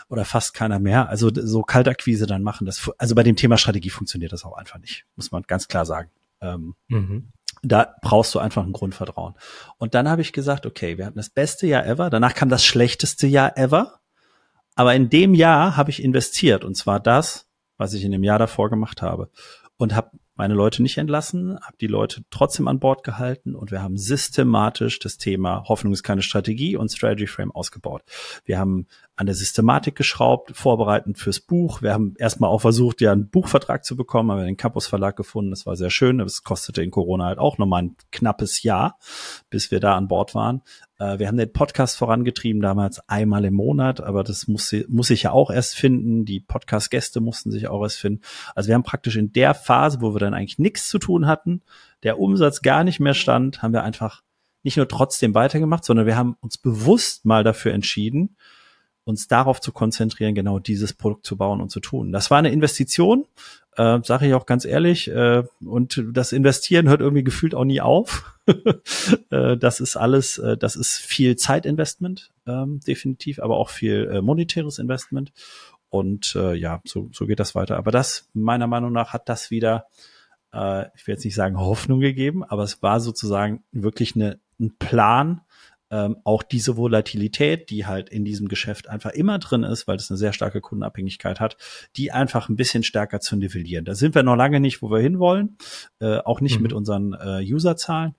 oder fast keiner mehr. Also so Kaltakquise dann machen, das, also bei dem Thema Strategie funktioniert das auch einfach nicht, muss man ganz klar sagen. Ähm, mhm. Da brauchst du einfach ein Grundvertrauen. Und dann habe ich gesagt, okay, wir hatten das beste Jahr ever, danach kam das schlechteste Jahr ever, aber in dem Jahr habe ich investiert und zwar das, was ich in dem Jahr davor gemacht habe und habe meine Leute nicht entlassen, habe die Leute trotzdem an Bord gehalten und wir haben systematisch das Thema Hoffnung ist keine Strategie und Strategy Frame ausgebaut. Wir haben an der Systematik geschraubt, vorbereitend fürs Buch. Wir haben erstmal auch versucht, ja einen Buchvertrag zu bekommen, haben wir den Campus Verlag gefunden. Das war sehr schön. Das kostete in Corona halt auch nochmal ein knappes Jahr, bis wir da an Bord waren. Äh, wir haben den Podcast vorangetrieben, damals einmal im Monat, aber das muss, muss ich ja auch erst finden. Die Podcast-Gäste mussten sich auch erst finden. Also wir haben praktisch in der Phase, wo wir dann eigentlich nichts zu tun hatten, der Umsatz gar nicht mehr stand, haben wir einfach nicht nur trotzdem weitergemacht, sondern wir haben uns bewusst mal dafür entschieden, uns darauf zu konzentrieren, genau dieses Produkt zu bauen und zu tun. Das war eine Investition, äh, sage ich auch ganz ehrlich. Äh, und das Investieren hört irgendwie gefühlt auch nie auf. *laughs* äh, das ist alles, äh, das ist viel Zeitinvestment, ähm, definitiv, aber auch viel äh, monetäres Investment. Und äh, ja, so, so geht das weiter. Aber das, meiner Meinung nach, hat das wieder, äh, ich will jetzt nicht sagen Hoffnung gegeben, aber es war sozusagen wirklich eine, ein Plan, ähm, auch diese Volatilität, die halt in diesem Geschäft einfach immer drin ist, weil es eine sehr starke Kundenabhängigkeit hat, die einfach ein bisschen stärker zu nivellieren. Da sind wir noch lange nicht, wo wir hinwollen, äh, auch nicht mhm. mit unseren äh, Userzahlen,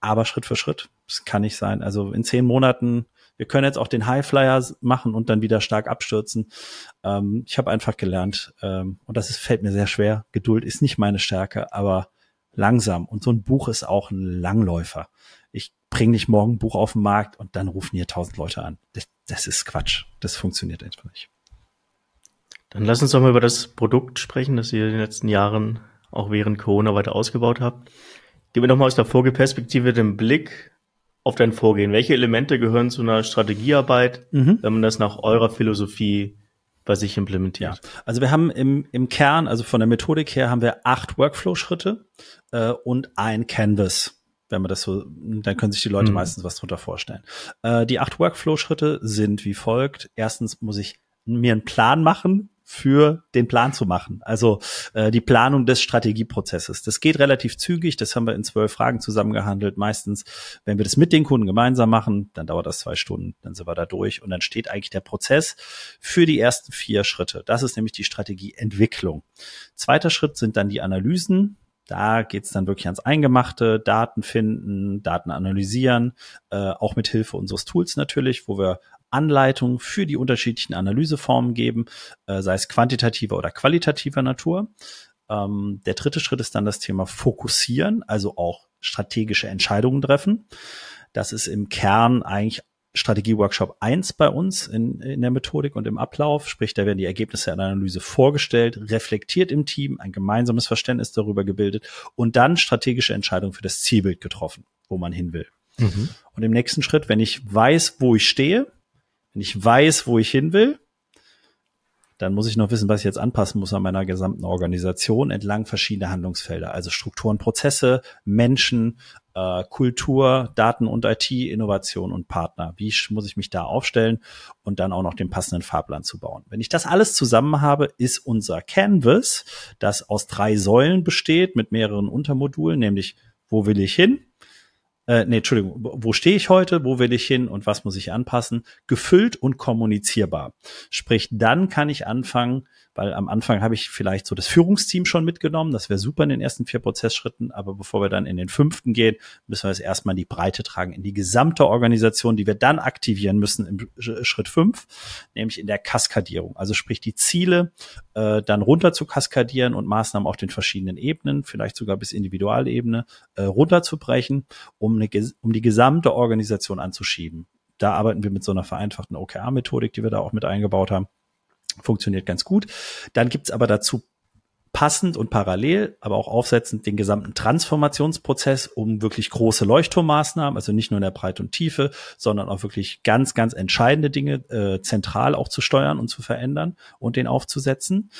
aber Schritt für Schritt. Das kann nicht sein. Also in zehn Monaten wir können jetzt auch den Highflyer machen und dann wieder stark abstürzen. Ähm, ich habe einfach gelernt, ähm, und das ist, fällt mir sehr schwer. Geduld ist nicht meine Stärke, aber langsam. Und so ein Buch ist auch ein Langläufer. Ich bringe nicht morgen ein Buch auf den Markt und dann rufen hier tausend Leute an. Das, das ist Quatsch. Das funktioniert einfach nicht.
Dann lass uns doch mal über das Produkt sprechen, das ihr in den letzten Jahren auch während Corona weiter ausgebaut habt. Gib mir doch mal aus der Vogelperspektive den Blick auf dein Vorgehen. Welche Elemente gehören zu einer Strategiearbeit, mhm. wenn man das nach eurer Philosophie bei sich implementiert?
Ja. Also wir haben im, im Kern, also von der Methodik her, haben wir acht Workflow-Schritte äh, und ein Canvas. Wenn man das so, dann können sich die Leute mhm. meistens was drunter vorstellen. Äh, die acht Workflow-Schritte sind wie folgt. Erstens muss ich mir einen Plan machen, für den Plan zu machen. Also äh, die Planung des Strategieprozesses. Das geht relativ zügig. Das haben wir in zwölf Fragen zusammengehandelt. Meistens, wenn wir das mit den Kunden gemeinsam machen, dann dauert das zwei Stunden. Dann sind wir da durch und dann steht eigentlich der Prozess für die ersten vier Schritte. Das ist nämlich die Strategieentwicklung. Zweiter Schritt sind dann die Analysen. Da geht's dann wirklich ans Eingemachte, Daten finden, Daten analysieren, äh, auch mit Hilfe unseres Tools natürlich, wo wir Anleitungen für die unterschiedlichen Analyseformen geben, äh, sei es quantitativer oder qualitativer Natur. Ähm, der dritte Schritt ist dann das Thema Fokussieren, also auch strategische Entscheidungen treffen. Das ist im Kern eigentlich Strategieworkshop 1 bei uns in, in der Methodik und im Ablauf. Sprich, da werden die Ergebnisse der Analyse vorgestellt, reflektiert im Team, ein gemeinsames Verständnis darüber gebildet und dann strategische Entscheidungen für das Zielbild getroffen, wo man hin will. Mhm. Und im nächsten Schritt, wenn ich weiß, wo ich stehe, wenn ich weiß, wo ich hin will, dann muss ich noch wissen, was ich jetzt anpassen muss an meiner gesamten Organisation entlang verschiedener Handlungsfelder, also Strukturen, Prozesse, Menschen, äh, Kultur, Daten und IT, Innovation und Partner. Wie muss ich mich da aufstellen und dann auch noch den passenden Fahrplan zu bauen? Wenn ich das alles zusammen habe, ist unser Canvas, das aus drei Säulen besteht mit mehreren Untermodulen, nämlich wo will ich hin? Äh, nee, Entschuldigung, wo stehe ich heute, wo will ich hin? Und was muss ich anpassen, gefüllt und kommunizierbar. Sprich, dann kann ich anfangen, weil am Anfang habe ich vielleicht so das Führungsteam schon mitgenommen, das wäre super in den ersten vier Prozessschritten, aber bevor wir dann in den fünften gehen, müssen wir es erstmal in die Breite tragen, in die gesamte Organisation, die wir dann aktivieren müssen im Schritt fünf, nämlich in der Kaskadierung. Also sprich, die Ziele äh, dann runter zu kaskadieren und Maßnahmen auf den verschiedenen Ebenen, vielleicht sogar bis Individualebene, äh, runterzubrechen, um, eine, um die gesamte Organisation anzuschieben. Da arbeiten wir mit so einer vereinfachten OKR-Methodik, die wir da auch mit eingebaut haben funktioniert ganz gut. Dann gibt's aber dazu passend und parallel, aber auch aufsetzend den gesamten Transformationsprozess, um wirklich große Leuchtturmmaßnahmen, also nicht nur in der Breite und Tiefe, sondern auch wirklich ganz, ganz entscheidende Dinge äh, zentral auch zu steuern und zu verändern und den aufzusetzen.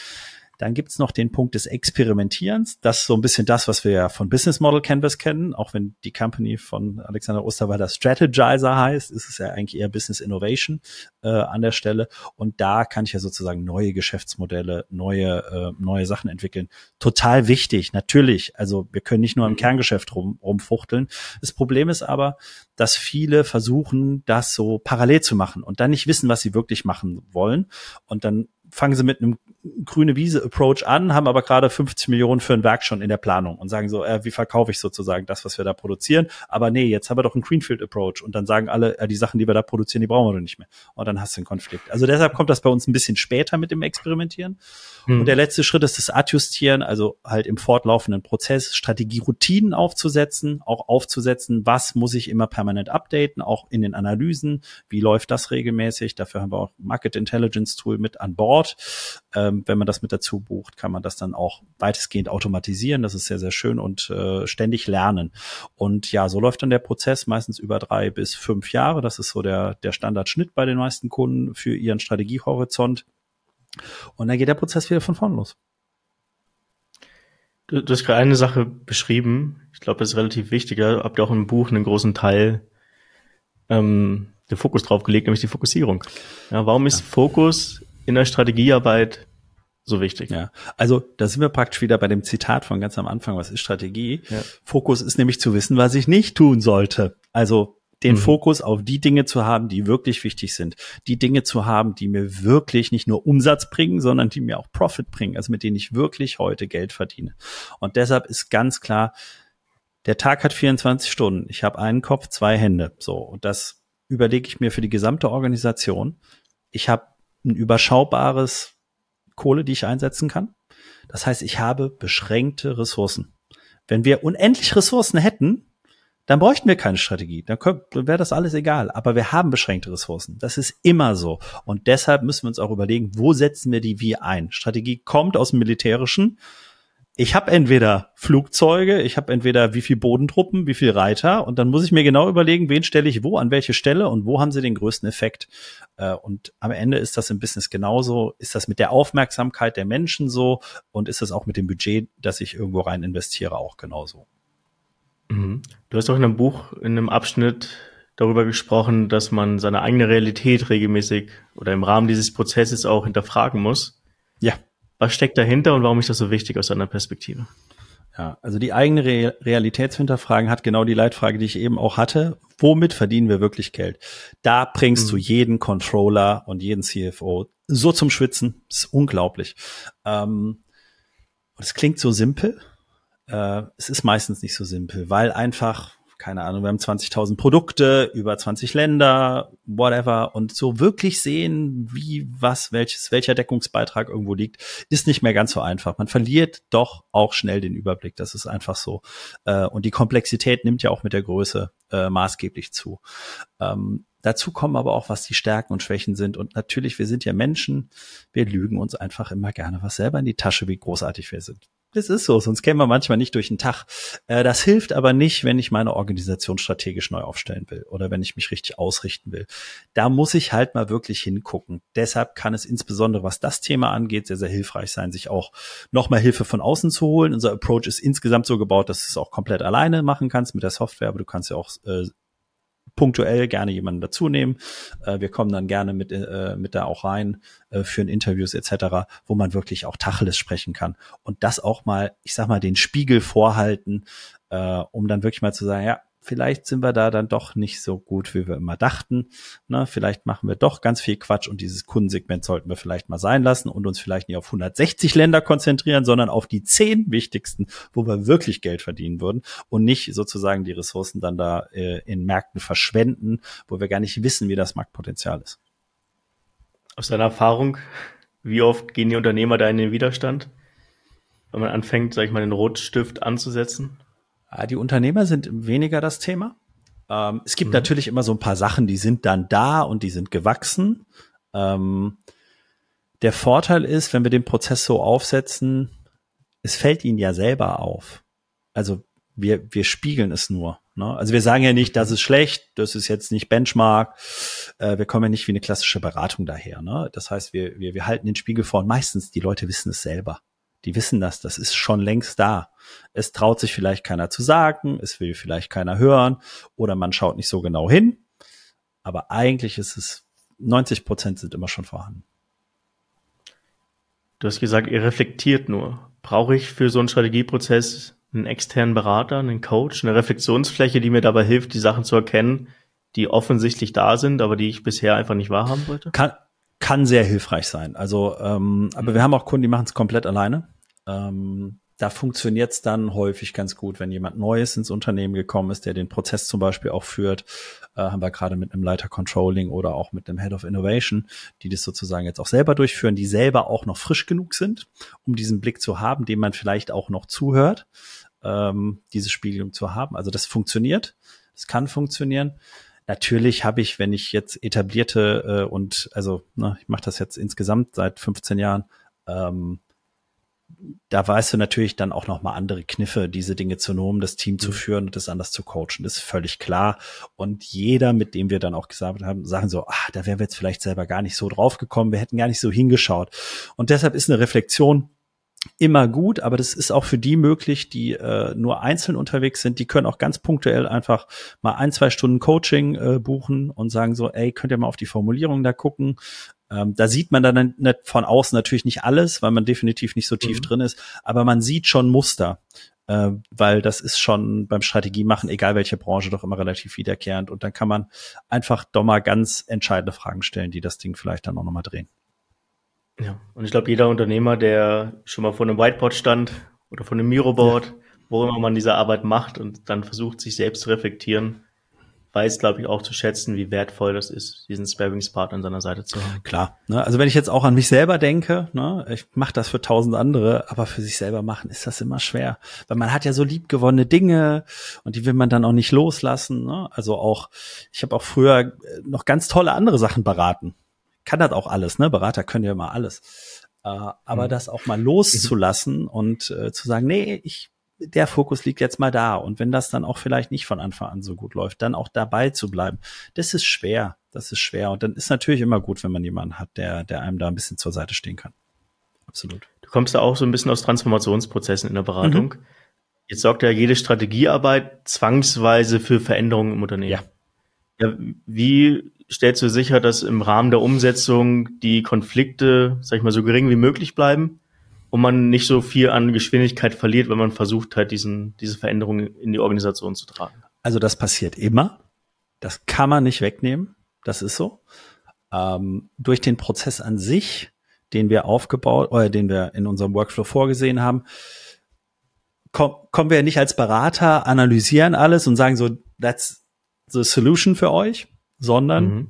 Dann gibt's noch den Punkt des Experimentierens. Das ist so ein bisschen das, was wir ja von Business Model Canvas kennen. Auch wenn die Company von Alexander Osterweiler Strategizer heißt, ist es ja eigentlich eher Business Innovation äh, an der Stelle. Und da kann ich ja sozusagen neue Geschäftsmodelle, neue, äh, neue Sachen entwickeln. Total wichtig, natürlich. Also wir können nicht nur im mhm. Kerngeschäft rum, rumfuchteln. Das Problem ist aber, dass viele versuchen, das so parallel zu machen und dann nicht wissen, was sie wirklich machen wollen. Und dann fangen sie mit einem grüne Wiese-Approach an, haben aber gerade 50 Millionen für ein Werk schon in der Planung und sagen so, äh, wie verkaufe ich sozusagen das, was wir da produzieren? Aber nee, jetzt haben wir doch einen Greenfield-Approach und dann sagen alle, äh, die Sachen, die wir da produzieren, die brauchen wir doch nicht mehr. Und dann hast du einen Konflikt. Also deshalb kommt das bei uns ein bisschen später mit dem Experimentieren. Hm. Und der letzte Schritt ist das Adjustieren, also halt im fortlaufenden Prozess Strategieroutinen aufzusetzen, auch aufzusetzen, was muss ich immer permanent updaten, auch in den Analysen, wie läuft das regelmäßig? Dafür haben wir auch Market Intelligence Tool mit an Bord. Ähm, wenn man das mit dazu bucht, kann man das dann auch weitestgehend automatisieren. Das ist sehr, sehr schön und äh, ständig lernen. Und ja, so läuft dann der Prozess meistens über drei bis fünf Jahre. Das ist so der, der Standardschnitt bei den meisten Kunden für ihren Strategiehorizont. Und dann geht der Prozess wieder von vorn los.
Du, du hast gerade eine Sache beschrieben. Ich glaube, das ist relativ wichtig. Da habt ihr auch im Buch einen großen Teil ähm, den Fokus drauf gelegt, nämlich die Fokussierung. Ja, warum ist ja. Fokus in der Strategiearbeit so wichtig?
Ja, also da sind wir praktisch wieder bei dem Zitat von ganz am Anfang. Was ist Strategie? Ja. Fokus ist nämlich zu wissen, was ich nicht tun sollte. Also den mhm. Fokus auf die Dinge zu haben, die wirklich wichtig sind. Die Dinge zu haben, die mir wirklich nicht nur Umsatz bringen, sondern die mir auch Profit bringen, also mit denen ich wirklich heute Geld verdiene. Und deshalb ist ganz klar, der Tag hat 24 Stunden. Ich habe einen Kopf, zwei Hände. So, und das überlege ich mir für die gesamte Organisation. Ich habe ein überschaubares Kohle, die ich einsetzen kann. Das heißt, ich habe beschränkte Ressourcen. Wenn wir unendlich Ressourcen hätten, dann bräuchten wir keine Strategie. Dann, wäre das alles egal. Aber wir haben beschränkte Ressourcen. Das ist immer so. Und deshalb müssen wir uns auch überlegen, wo setzen wir die wie ein? Strategie kommt aus dem Militärischen ich habe entweder Flugzeuge, ich habe entweder wie viel Bodentruppen, wie viel Reiter und dann muss ich mir genau überlegen, wen stelle ich wo, an welche Stelle und wo haben sie den größten Effekt. Äh, und am Ende ist das im Business genauso. Ist das mit der Aufmerksamkeit der Menschen so und ist das auch mit dem Budget, das ich irgendwo rein investiere, auch genauso.
Mhm. Du hast auch in einem Buch, in einem Abschnitt darüber gesprochen, dass man seine eigene Realität regelmäßig oder im Rahmen dieses Prozesses auch hinterfragen muss.
Ja.
Was steckt dahinter und warum ist das so wichtig aus deiner Perspektive?
Ja, also die eigene Re Realität zu hinterfragen hat genau die Leitfrage, die ich eben auch hatte. Womit verdienen wir wirklich Geld? Da bringst mhm. du jeden Controller und jeden CFO so zum Schwitzen. Das ist unglaublich. Ähm, und es klingt so simpel. Äh, es ist meistens nicht so simpel, weil einfach keine Ahnung, wir haben 20.000 Produkte, über 20 Länder, whatever. Und so wirklich sehen, wie, was, welches, welcher Deckungsbeitrag irgendwo liegt, ist nicht mehr ganz so einfach. Man verliert doch auch schnell den Überblick. Das ist einfach so. Äh, und die Komplexität nimmt ja auch mit der Größe äh, maßgeblich zu. Ähm, Dazu kommen aber auch, was die Stärken und Schwächen sind. Und natürlich, wir sind ja Menschen. Wir lügen uns einfach immer gerne was selber in die Tasche, wie großartig wir sind. Das ist so, sonst kämen wir manchmal nicht durch den Tag. Äh, das hilft aber nicht, wenn ich meine Organisation strategisch neu aufstellen will oder wenn ich mich richtig ausrichten will. Da muss ich halt mal wirklich hingucken. Deshalb kann es insbesondere, was das Thema angeht, sehr, sehr hilfreich sein, sich auch nochmal Hilfe von außen zu holen. Unser Approach ist insgesamt so gebaut, dass du es auch komplett alleine machen kannst mit der Software, aber du kannst ja auch äh, punktuell gerne jemanden dazu nehmen. Äh, wir kommen dann gerne mit, äh, mit da auch rein, äh, führen Interviews etc., wo man wirklich auch Tacheles sprechen kann. Und das auch mal, ich sag mal, den Spiegel vorhalten, äh, um dann wirklich mal zu sagen, ja, vielleicht sind wir da dann doch nicht so gut, wie wir immer dachten. Ne, vielleicht machen wir doch ganz viel Quatsch und dieses Kundensegment sollten wir vielleicht mal sein lassen und uns vielleicht nicht auf 160 Länder konzentrieren, sondern auf die zehn wichtigsten, wo wir wirklich Geld verdienen würden und nicht sozusagen die Ressourcen dann da äh, in Märkten verschwenden, wo wir gar nicht wissen, wie das Marktpotenzial ist.
Aus deiner Erfahrung, wie oft gehen die Unternehmer da in den Widerstand, wenn man anfängt, sag ich mal, den Rotstift anzusetzen?
Ja, die Unternehmer sind weniger das Thema. Ähm, es gibt mhm. natürlich immer so ein paar Sachen, die sind dann da und die sind gewachsen. Ähm, der Vorteil ist, wenn wir den Prozess so aufsetzen, es fällt ihnen ja selber auf. Also wir, wir spiegeln es nur. Ne? Also wir sagen ja nicht, das ist schlecht, das ist jetzt nicht Benchmark. Äh, wir kommen ja nicht wie eine klassische Beratung daher. Ne? Das heißt, wir, wir, wir halten den Spiegel vor und meistens die Leute wissen es selber. Die wissen das, das ist schon längst da. Es traut sich vielleicht keiner zu sagen, es will vielleicht keiner hören oder man schaut nicht so genau hin. Aber eigentlich ist es, 90 Prozent sind immer schon vorhanden.
Du hast gesagt, ihr reflektiert nur. Brauche ich für so einen Strategieprozess einen externen Berater, einen Coach, eine Reflexionsfläche, die mir dabei hilft, die Sachen zu erkennen, die offensichtlich da sind, aber die ich bisher einfach nicht wahrhaben wollte?
Kann, kann sehr hilfreich sein. Also, ähm, aber wir haben auch Kunden, die machen es komplett alleine. Ähm, da funktioniert es dann häufig ganz gut, wenn jemand Neues ins Unternehmen gekommen ist, der den Prozess zum Beispiel auch führt. Äh, haben wir gerade mit einem Leiter Controlling oder auch mit einem Head of Innovation, die das sozusagen jetzt auch selber durchführen, die selber auch noch frisch genug sind, um diesen Blick zu haben, dem man vielleicht auch noch zuhört, ähm, diese Spiegelung zu haben. Also das funktioniert, es kann funktionieren. Natürlich habe ich, wenn ich jetzt etablierte äh, und also ne, ich mache das jetzt insgesamt seit 15 Jahren, ähm, da weißt du natürlich dann auch noch mal andere Kniffe, diese Dinge zu nehmen, das Team mhm. zu führen und das anders zu coachen. Das ist völlig klar. Und jeder, mit dem wir dann auch gesagt haben, sagen so, ah, da wären wir jetzt vielleicht selber gar nicht so drauf gekommen, wir hätten gar nicht so hingeschaut. Und deshalb ist eine Reflexion immer gut, aber das ist auch für die möglich, die äh, nur einzeln unterwegs sind. Die können auch ganz punktuell einfach mal ein, zwei Stunden Coaching äh, buchen und sagen so, ey, könnt ihr mal auf die Formulierung da gucken. Ähm, da sieht man dann nicht von außen natürlich nicht alles, weil man definitiv nicht so tief mhm. drin ist, aber man sieht schon Muster. äh, weil das ist schon beim Strategiemachen, egal welche Branche, doch immer relativ wiederkehrend. Und dann kann man einfach doch mal ganz entscheidende Fragen stellen, die das Ding vielleicht dann auch nochmal drehen.
Ja, und ich glaube, jeder Unternehmer, der schon mal vor einem Whiteboard stand oder vor einem Miroboard, ja. wo immer man diese Arbeit macht und dann versucht, sich selbst zu reflektieren, weiß, glaube ich, auch zu schätzen, wie wertvoll das ist, diesen Sparringspartner an seiner Seite zu haben.
Klar. Ne? Also wenn ich jetzt auch an mich selber denke, ne, ich mache das für tausend andere, aber für sich selber machen ist das immer schwer. Weil man hat ja so liebgewonnene Dinge und die will man dann auch nicht loslassen. Ne? Also auch, ich habe auch früher noch ganz tolle andere Sachen beraten. Kann das auch alles, ne? Berater können ja immer alles. Äh, aber mhm. das auch mal loszulassen und äh, zu sagen, nee, ich der Fokus liegt jetzt mal da. Und wenn das dann auch vielleicht nicht von Anfang an so gut läuft, dann auch dabei zu bleiben, das ist schwer. Das ist schwer. Und dann ist natürlich immer gut, wenn man jemanden hat, der, der einem da ein bisschen zur Seite stehen kann.
Absolut. Du kommst da auch so ein bisschen aus Transformationsprozessen in der Beratung. Mhm. Jetzt sorgt ja jede Strategiearbeit zwangsweise für Veränderungen im Unternehmen. Ja. ja. Wie stellst du sicher, dass im Rahmen der Umsetzung die Konflikte, sag ich mal, so gering wie möglich bleiben? und man nicht so viel an Geschwindigkeit verliert, wenn man versucht halt diesen, diese Veränderungen in die Organisation zu tragen.
Also das passiert immer. Das kann man nicht wegnehmen. Das ist so. Ähm, durch den Prozess an sich, den wir aufgebaut oder den wir in unserem Workflow vorgesehen haben, komm, kommen wir nicht als Berater, analysieren alles und sagen so, that's the solution für euch, sondern mhm.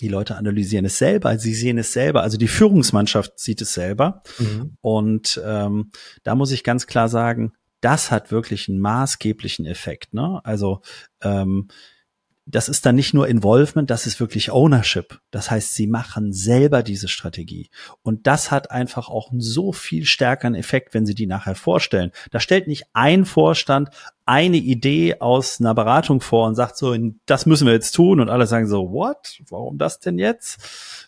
Die Leute analysieren es selber, sie sehen es selber, also die Führungsmannschaft sieht es selber. Mhm. Und ähm, da muss ich ganz klar sagen, das hat wirklich einen maßgeblichen Effekt. Ne? Also ähm, das ist dann nicht nur Involvement, das ist wirklich Ownership. Das heißt, sie machen selber diese Strategie. Und das hat einfach auch einen so viel stärkeren Effekt, wenn sie die nachher vorstellen. Da stellt nicht ein Vorstand eine Idee aus einer Beratung vor und sagt so, das müssen wir jetzt tun. Und alle sagen so, what? Warum das denn jetzt?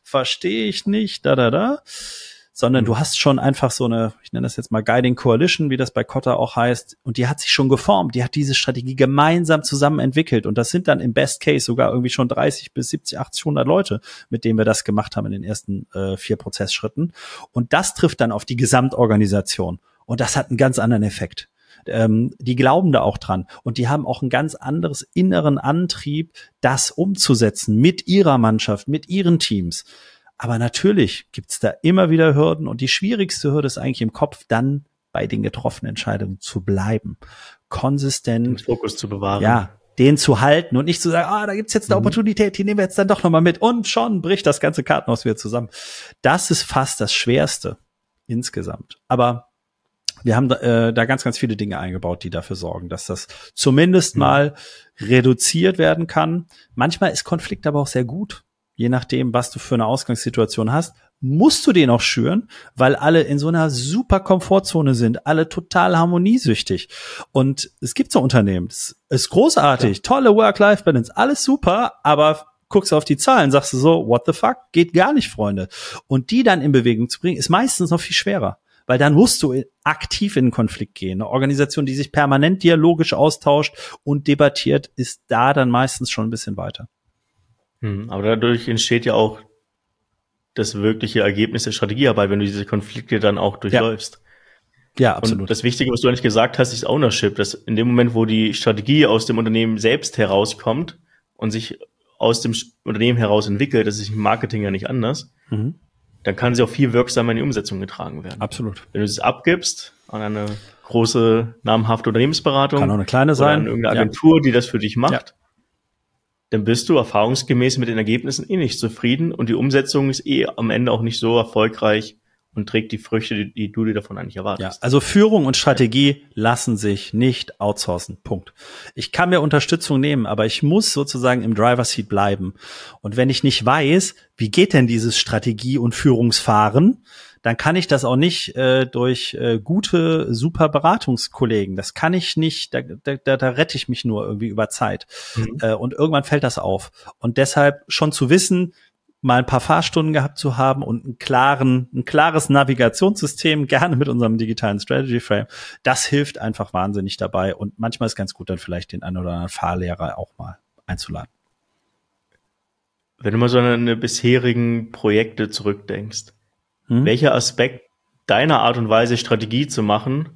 Verstehe ich nicht, da, da, da sondern du mhm. hast schon einfach so eine, ich nenne das jetzt mal Guiding Coalition, wie das bei Kotta auch heißt, und die hat sich schon geformt, die hat diese Strategie gemeinsam zusammen entwickelt und das sind dann im Best Case sogar irgendwie schon 30 bis 70, 80, 100 Leute, mit denen wir das gemacht haben in den ersten äh, vier Prozessschritten und das trifft dann auf die Gesamtorganisation und das hat einen ganz anderen Effekt. Ähm, die glauben da auch dran und die haben auch ein ganz anderes inneren Antrieb, das umzusetzen mit ihrer Mannschaft, mit ihren Teams. Aber natürlich gibt's da immer wieder Hürden und die schwierigste Hürde ist eigentlich im Kopf, dann bei den getroffenen Entscheidungen zu bleiben. Konsistent. Den
Fokus zu bewahren.
Ja, den zu halten und nicht zu sagen, ah, da gibt's jetzt eine mhm. Opportunität, die nehmen wir jetzt dann doch nochmal mit und schon bricht das ganze Kartenhaus wieder zusammen. Das ist fast das Schwerste insgesamt. Aber wir haben da, äh, da ganz, ganz viele Dinge eingebaut, die dafür sorgen, dass das zumindest mhm. mal reduziert werden kann. Manchmal ist Konflikt aber auch sehr gut je nachdem, was du für eine Ausgangssituation hast, musst du den auch schüren, weil alle in so einer super Komfortzone sind, alle total harmoniesüchtig. Und es gibt so Unternehmen, das ist großartig, ja. tolle Work-Life-Balance, alles super, aber guckst du auf die Zahlen, sagst du so, what the fuck, geht gar nicht, Freunde. Und die dann in Bewegung zu bringen, ist meistens noch viel schwerer. Weil dann musst du aktiv in den Konflikt gehen. Eine Organisation, die sich permanent dialogisch austauscht und debattiert, ist da dann meistens schon ein bisschen weiter.
Hm, aber dadurch entsteht ja auch das wirkliche Ergebnis der Strategiearbeit, wenn du diese Konflikte dann auch durchläufst. Ja, ja absolut. Und das Wichtige, was du eigentlich gesagt hast, ist Ownership, dass in dem Moment, wo die Strategie aus dem Unternehmen selbst herauskommt und sich aus dem Unternehmen heraus entwickelt, das ist im Marketing ja nicht anders, mhm. Dann kann sie auch viel wirksamer in die Umsetzung getragen werden.
Absolut.
Wenn du es abgibst an eine große, namhafte Unternehmensberatung,
kann auch eine kleine sein,
an irgendeine Agentur, ja. die das für dich macht, ja dann bist du erfahrungsgemäß mit den Ergebnissen eh nicht zufrieden und die Umsetzung ist eh am Ende auch nicht so erfolgreich und trägt die Früchte, die, die du dir davon eigentlich erwartest.
Ja, also Führung und Strategie lassen sich nicht outsourcen. Punkt. Ich kann mir Unterstützung nehmen, aber ich muss sozusagen im Driver Seat bleiben. Und wenn ich nicht weiß, wie geht denn dieses Strategie- und Führungsfahren, dann kann ich das auch nicht äh, durch äh, gute, super Beratungskollegen. Das kann ich nicht, da, da, da rette ich mich nur irgendwie über Zeit. Mhm. Äh, und irgendwann fällt das auf. Und deshalb schon zu wissen, mal ein paar Fahrstunden gehabt zu haben und einen klaren, ein klares Navigationssystem, *laughs* gerne mit unserem digitalen Strategy Frame, das hilft einfach wahnsinnig dabei. Und manchmal ist ganz gut, dann vielleicht den einen oder anderen Fahrlehrer auch mal einzuladen.
Wenn du mal so an deine bisherigen Projekte zurückdenkst, hm? welcher Aspekt deiner Art und Weise Strategie zu machen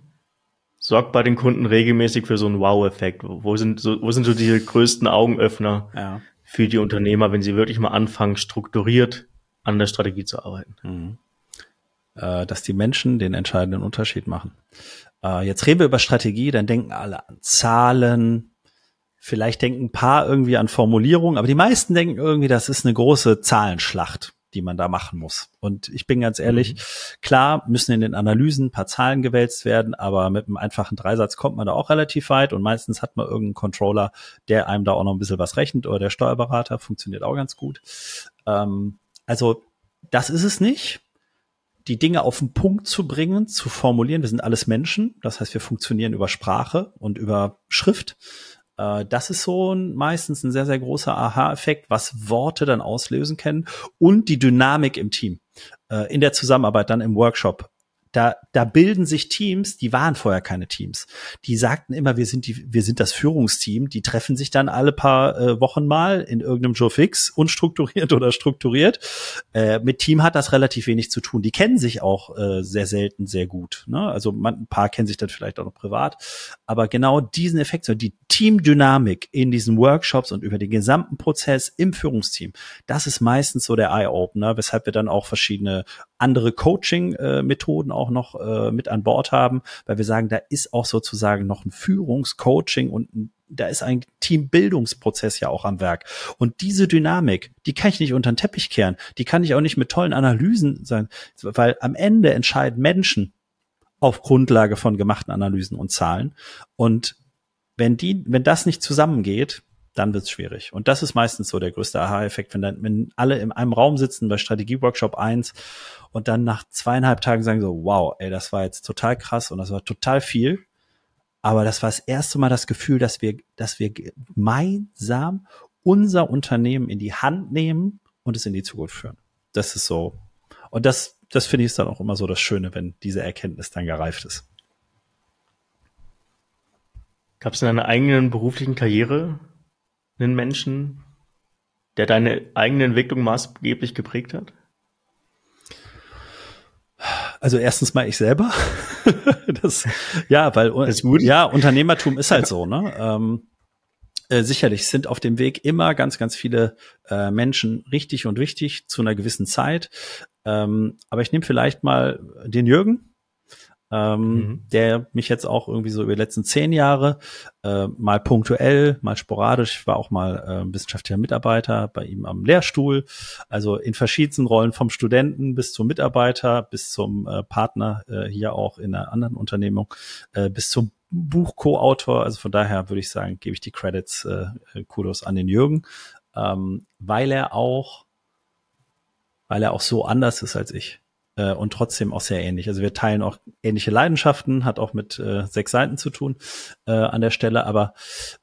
sorgt bei den Kunden regelmäßig für so einen Wow-Effekt? Wo sind so, wo sind so die größten Augenöffner ja. Für die Unternehmer, wenn sie wirklich mal anfangen, strukturiert an der Strategie zu arbeiten? Mhm.
Äh, dass die Menschen den entscheidenden Unterschied machen. Äh, jetzt reden wir über Strategie, dann denken alle an Zahlen, vielleicht denken ein paar irgendwie an Formulierungen, aber die meisten denken irgendwie, das ist eine große Zahlenschlacht die man da machen muss. Und ich bin ganz ehrlich, mhm. klar müssen in den Analysen ein paar Zahlen gewälzt werden, aber mit einem einfachen Dreisatz kommt man da auch relativ weit und meistens hat man irgendeinen Controller, der einem da auch noch ein bisschen was rechnet oder der Steuerberater funktioniert auch ganz gut. Ähm, also das ist es nicht die Dinge auf den Punkt zu bringen, zu formulieren. Wir sind alles Menschen, das heißt, wir funktionieren über Sprache und über Schrift. Äh, das ist so ein, meistens ein sehr, sehr großer Aha-Effekt, was Worte dann auslösen können und die Dynamik im Team, äh, in der Zusammenarbeit dann im Workshop. Da, da bilden sich Teams, die waren vorher keine Teams. Die sagten immer, wir sind die, wir sind das Führungsteam. Die treffen sich dann alle paar äh, Wochen mal in irgendeinem Joe Fix, unstrukturiert *laughs* oder strukturiert. Äh, mit Team hat das relativ wenig zu tun. Die kennen sich auch äh, sehr selten sehr gut. Ne? Also man, ein paar kennen sich dann vielleicht auch noch privat. Aber genau diesen Effekt, so die Teamdynamik in diesen Workshops und über den gesamten Prozess im Führungsteam, das ist meistens so der Eye-Opener, weshalb wir dann auch verschiedene andere Coaching-Methoden auch noch äh, mit an Bord haben, weil wir sagen, da ist auch sozusagen noch ein Führungscoaching und ein da ist ein Teambildungsprozess ja auch am Werk. Und diese Dynamik, die kann ich nicht unter den Teppich kehren. Die kann ich auch nicht mit tollen Analysen sein, weil am Ende entscheiden Menschen auf Grundlage von gemachten Analysen und Zahlen. Und wenn die, wenn das nicht zusammengeht, dann wird's schwierig. Und das ist meistens so der größte Aha-Effekt, wenn dann, wenn alle in einem Raum sitzen bei Strategie-Workshop 1 und dann nach zweieinhalb Tagen sagen so, wow, ey, das war jetzt total krass und das war total viel. Aber das war das erste Mal das Gefühl, dass wir, dass wir gemeinsam unser Unternehmen in die Hand nehmen und es in die Zukunft führen. Das ist so. Und das, das finde ich dann auch immer so das Schöne, wenn diese Erkenntnis dann gereift ist.
Gab es in deiner eigenen beruflichen Karriere Menschen, der deine eigene Entwicklung maßgeblich geprägt hat?
Also erstens mal ich selber. *laughs* das, ja, weil das ja Unternehmertum ist halt so. Ne? Ähm, äh, sicherlich sind auf dem Weg immer ganz, ganz viele äh, Menschen richtig und wichtig zu einer gewissen Zeit. Ähm, aber ich nehme vielleicht mal den Jürgen ähm, mhm. der mich jetzt auch irgendwie so über die letzten zehn Jahre äh, mal punktuell, mal sporadisch, ich war auch mal äh, wissenschaftlicher Mitarbeiter bei ihm am Lehrstuhl, also in verschiedensten Rollen vom Studenten bis zum Mitarbeiter, bis zum äh, Partner äh, hier auch in einer anderen Unternehmung, äh, bis zum Buch-Co-Autor. Also von daher würde ich sagen, gebe ich die Credits, äh, Kudos an den Jürgen, ähm, weil er auch, weil er auch so anders ist als ich äh, und trotzdem auch sehr ähnlich. Also wir teilen auch ähnliche Leidenschaften, hat auch mit äh, sechs Seiten zu tun äh, an der Stelle, aber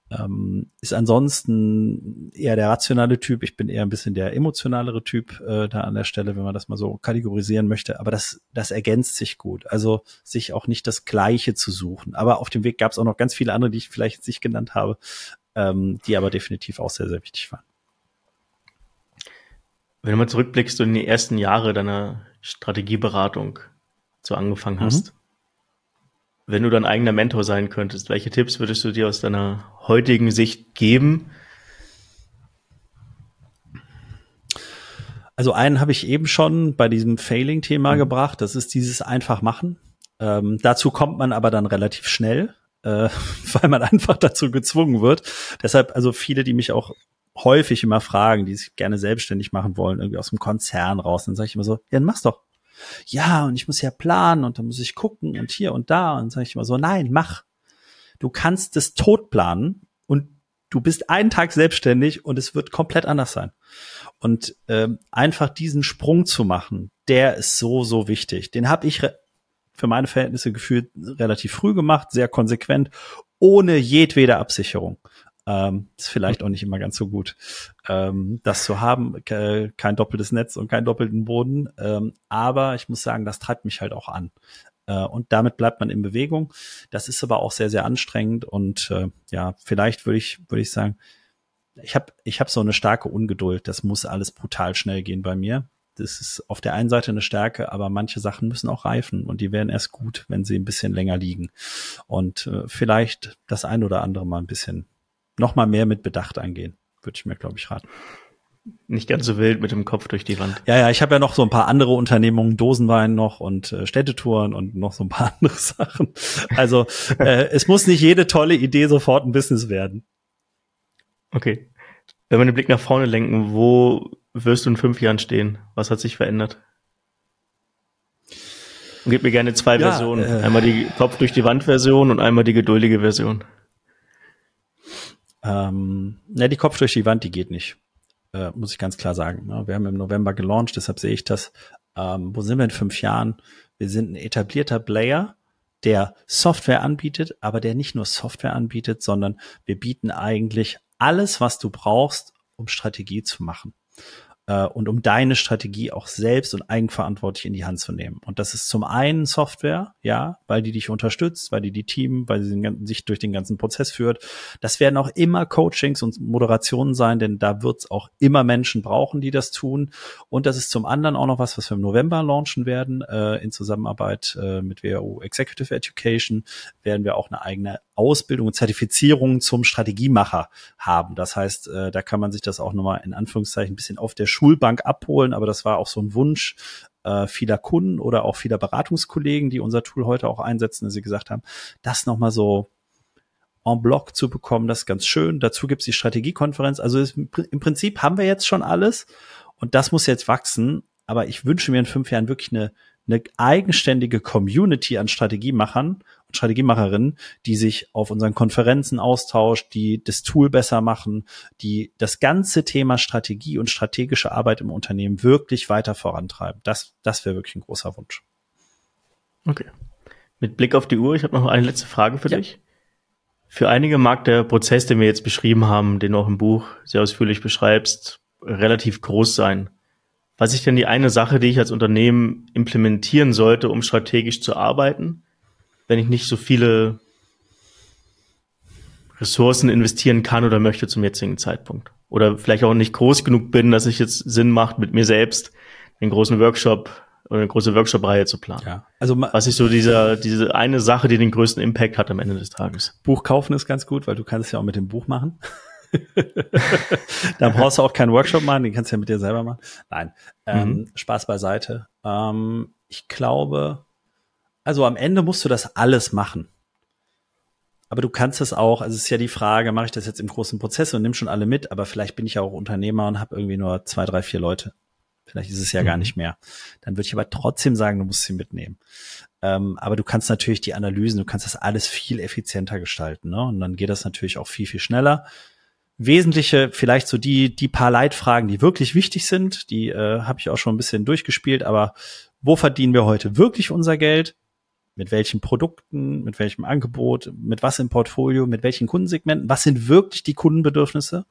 ähm, ist ansonsten eher der rationale Typ. Ich bin eher ein bisschen der emotionalere Typ äh, da an der Stelle, wenn man das mal so kategorisieren möchte. Aber das, das ergänzt sich gut. Also sich auch nicht das Gleiche zu suchen. Aber auf dem Weg gab es auch noch ganz viele andere, die ich vielleicht jetzt nicht genannt habe, ähm, die aber definitiv auch sehr, sehr wichtig waren.
Wenn du mal zurückblickst in die ersten Jahre deiner Strategieberatung so angefangen mhm. hast, wenn du dein eigener Mentor sein könntest, welche Tipps würdest du dir aus deiner heutigen Sicht geben?
Also einen habe ich eben schon bei diesem Failing-Thema mhm. gebracht. Das ist dieses einfach machen. Ähm, dazu kommt man aber dann relativ schnell, äh, *laughs* weil man einfach dazu gezwungen wird. Deshalb, also viele, die mich auch häufig immer fragen, die sich gerne selbstständig machen wollen, irgendwie aus dem Konzern raus. Dann sage ich immer so, ja, dann mach's doch. Ja, und ich muss ja planen und dann muss ich gucken und hier und da. Und sage ich immer so, nein, mach. Du kannst es tot planen und du bist einen Tag selbstständig und es wird komplett anders sein. Und ähm, einfach diesen Sprung zu machen, der ist so, so wichtig. Den habe ich für meine Verhältnisse gefühlt relativ früh gemacht, sehr konsequent, ohne jedwede Absicherung. Ähm, ist vielleicht auch nicht immer ganz so gut, ähm, das zu haben. kein doppeltes Netz und keinen doppelten Boden. Ähm, aber ich muss sagen, das treibt mich halt auch an. Äh, und damit bleibt man in Bewegung. Das ist aber auch sehr, sehr anstrengend. Und äh, ja, vielleicht würde ich, würde ich sagen, ich habe ich hab so eine starke Ungeduld. Das muss alles brutal schnell gehen bei mir. das ist auf der einen Seite eine Stärke, aber manche Sachen müssen auch reifen und die werden erst gut, wenn sie ein bisschen länger liegen. Und äh, vielleicht das ein oder andere mal ein bisschen noch mal mehr mit Bedacht angehen, würde ich mir, glaube ich, raten.
Nicht ganz so wild mit dem Kopf durch die Wand.
Ja, ja, ich habe ja noch so ein paar andere Unternehmungen, Dosenwein noch und äh, Städtetouren und noch so ein paar *laughs* andere Sachen. Also äh, es muss nicht jede tolle Idee sofort ein Business werden.
Okay. Wenn wir den Blick nach vorne lenken, wo wirst du in fünf Jahren stehen? Was hat sich verändert? Und gib mir gerne zwei ja, Versionen. Äh, einmal die Kopf durch die Wand Version und einmal die geduldige Version.
Ähm, na, die Kopf durch die Wand, die geht nicht. Äh, muss ich ganz klar sagen. Ja, wir haben im November gelauncht, deshalb sehe ich das. Ähm, wo sind wir in fünf Jahren? Wir sind ein etablierter Player, der Software anbietet, aber der nicht nur Software anbietet, sondern wir bieten eigentlich alles, was du brauchst, um Strategie zu machen äh, und um deine Strategie auch selbst und eigenverantwortlich in die Hand zu nehmen. Und das ist zum einen Software, ja, weil die dich unterstützt, weil die die Team, weil sie sich durch den ganzen Prozess führt. Das werden auch immer Coachings und Moderationen sein, denn da wird es auch immer Menschen brauchen, die das tun. Und das ist zum anderen auch noch was, was wir im November launchen werden, äh, in Zusammenarbeit äh, mit WHU Executive Education, werden wir auch eine eigene Ausbildung und Zertifizierung zum Strategiemacher haben. Das heißt, äh, da kann man sich das auch nochmal in Anführungszeichen ein bisschen auf der Schulbank abholen, aber das war auch so ein Wunsch äh, vieler Kunden oder auch vieler Beratungskollegen, die unser Tool heute auch einsetzen, dass sie gesagt haben, das nochmal so en bloc zu bekommen, das ist ganz schön. Dazu gibt's die Strategiekonferenz. Also ist, im Prinzip haben wir jetzt schon alles und das muss jetzt wachsen. Aber ich wünsche mir in fünf Jahren wirklich eine, eine eigenständige Community an Strategiemachern und Strategiemacherinnen, die sich auf unseren Konferenzen austauscht, die das Tool besser machen, die das ganze Thema Strategie und strategische Arbeit im Unternehmen wirklich weiter vorantreiben. Das, das wäre wirklich ein großer Wunsch.
Okay. Mit Blick auf die Uhr, ich habe noch eine letzte Frage für ja. dich. Für einige mag der Prozess, den wir jetzt beschrieben haben, den du auch im Buch sehr ausführlich beschreibst, relativ groß sein. Was ist denn die eine Sache, die ich als Unternehmen implementieren sollte, um strategisch zu arbeiten, wenn ich nicht so viele Ressourcen investieren kann oder möchte zum jetzigen Zeitpunkt? Oder vielleicht auch nicht groß genug bin, dass es jetzt Sinn macht, mit mir selbst einen großen Workshop oder eine große Workshop-Reihe zu planen. Ja. Also was ist so dieser, diese eine Sache, die den größten Impact hat am Ende des Tages?
Buch kaufen ist ganz gut, weil du kannst es ja auch mit dem Buch machen. *laughs* da brauchst du auch keinen Workshop machen, den kannst du ja mit dir selber machen. Nein, ähm, mhm. Spaß beiseite. Ähm, ich glaube, also am Ende musst du das alles machen. Aber du kannst es auch, also es ist ja die Frage, mache ich das jetzt im großen Prozess und nimm schon alle mit, aber vielleicht bin ich ja auch Unternehmer und habe irgendwie nur zwei, drei, vier Leute. Vielleicht ist es ja mhm. gar nicht mehr. Dann würde ich aber trotzdem sagen, du musst sie mitnehmen. Ähm, aber du kannst natürlich die Analysen, du kannst das alles viel effizienter gestalten. Ne? Und dann geht das natürlich auch viel, viel schneller wesentliche, vielleicht so die, die paar Leitfragen, die wirklich wichtig sind, die äh, habe ich auch schon ein bisschen durchgespielt, aber wo verdienen wir heute wirklich unser Geld? Mit welchen Produkten, mit welchem Angebot, mit was im Portfolio, mit welchen Kundensegmenten? Was sind wirklich die Kundenbedürfnisse?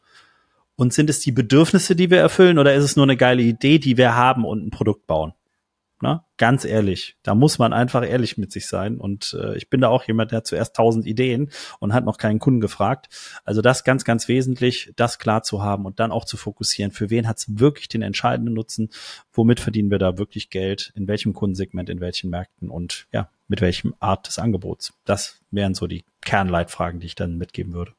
Und sind es die Bedürfnisse, die wir erfüllen, oder ist es nur eine geile Idee, die wir haben und ein Produkt bauen? Ne? Ganz ehrlich, da muss man einfach ehrlich mit sich sein. Und äh, ich bin da auch jemand, der hat zuerst tausend Ideen und hat noch keinen Kunden gefragt. Also das ganz, ganz wesentlich, das klar zu haben und dann auch zu fokussieren. Für wen hat es wirklich den entscheidenden Nutzen? Womit verdienen wir da wirklich Geld? In welchem Kundensegment, in welchen Märkten und ja, mit welchem Art des Angebots? Das wären so die Kernleitfragen, die ich dann mitgeben würde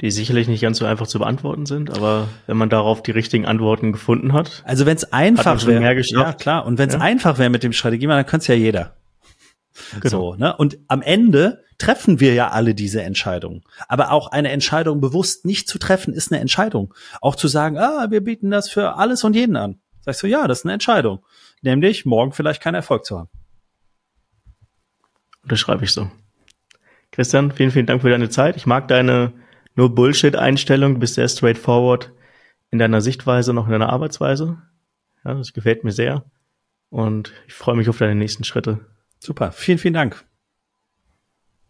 die sicherlich nicht ganz so einfach zu beantworten sind, aber wenn man darauf die richtigen Antworten gefunden hat.
Also wenn es einfach wäre, ja klar, und wenn es ja. einfach wäre mit dem Strategie, dann könnte es ja jeder. Genau. So, ne? Und am Ende treffen wir ja alle diese Entscheidungen. Aber auch eine Entscheidung bewusst nicht zu treffen, ist eine Entscheidung. Auch zu sagen, ah, wir bieten das für alles und jeden an. Sagst du, ja, das ist eine Entscheidung. Nämlich, morgen vielleicht keinen Erfolg zu haben.
Das schreibe ich so. Christian, vielen, vielen Dank für deine Zeit. Ich mag deine nur Bullshit-Einstellung, bist sehr straightforward in deiner Sichtweise, noch in deiner Arbeitsweise. Ja, das gefällt mir sehr. Und ich freue mich auf deine nächsten Schritte.
Super, vielen, vielen Dank.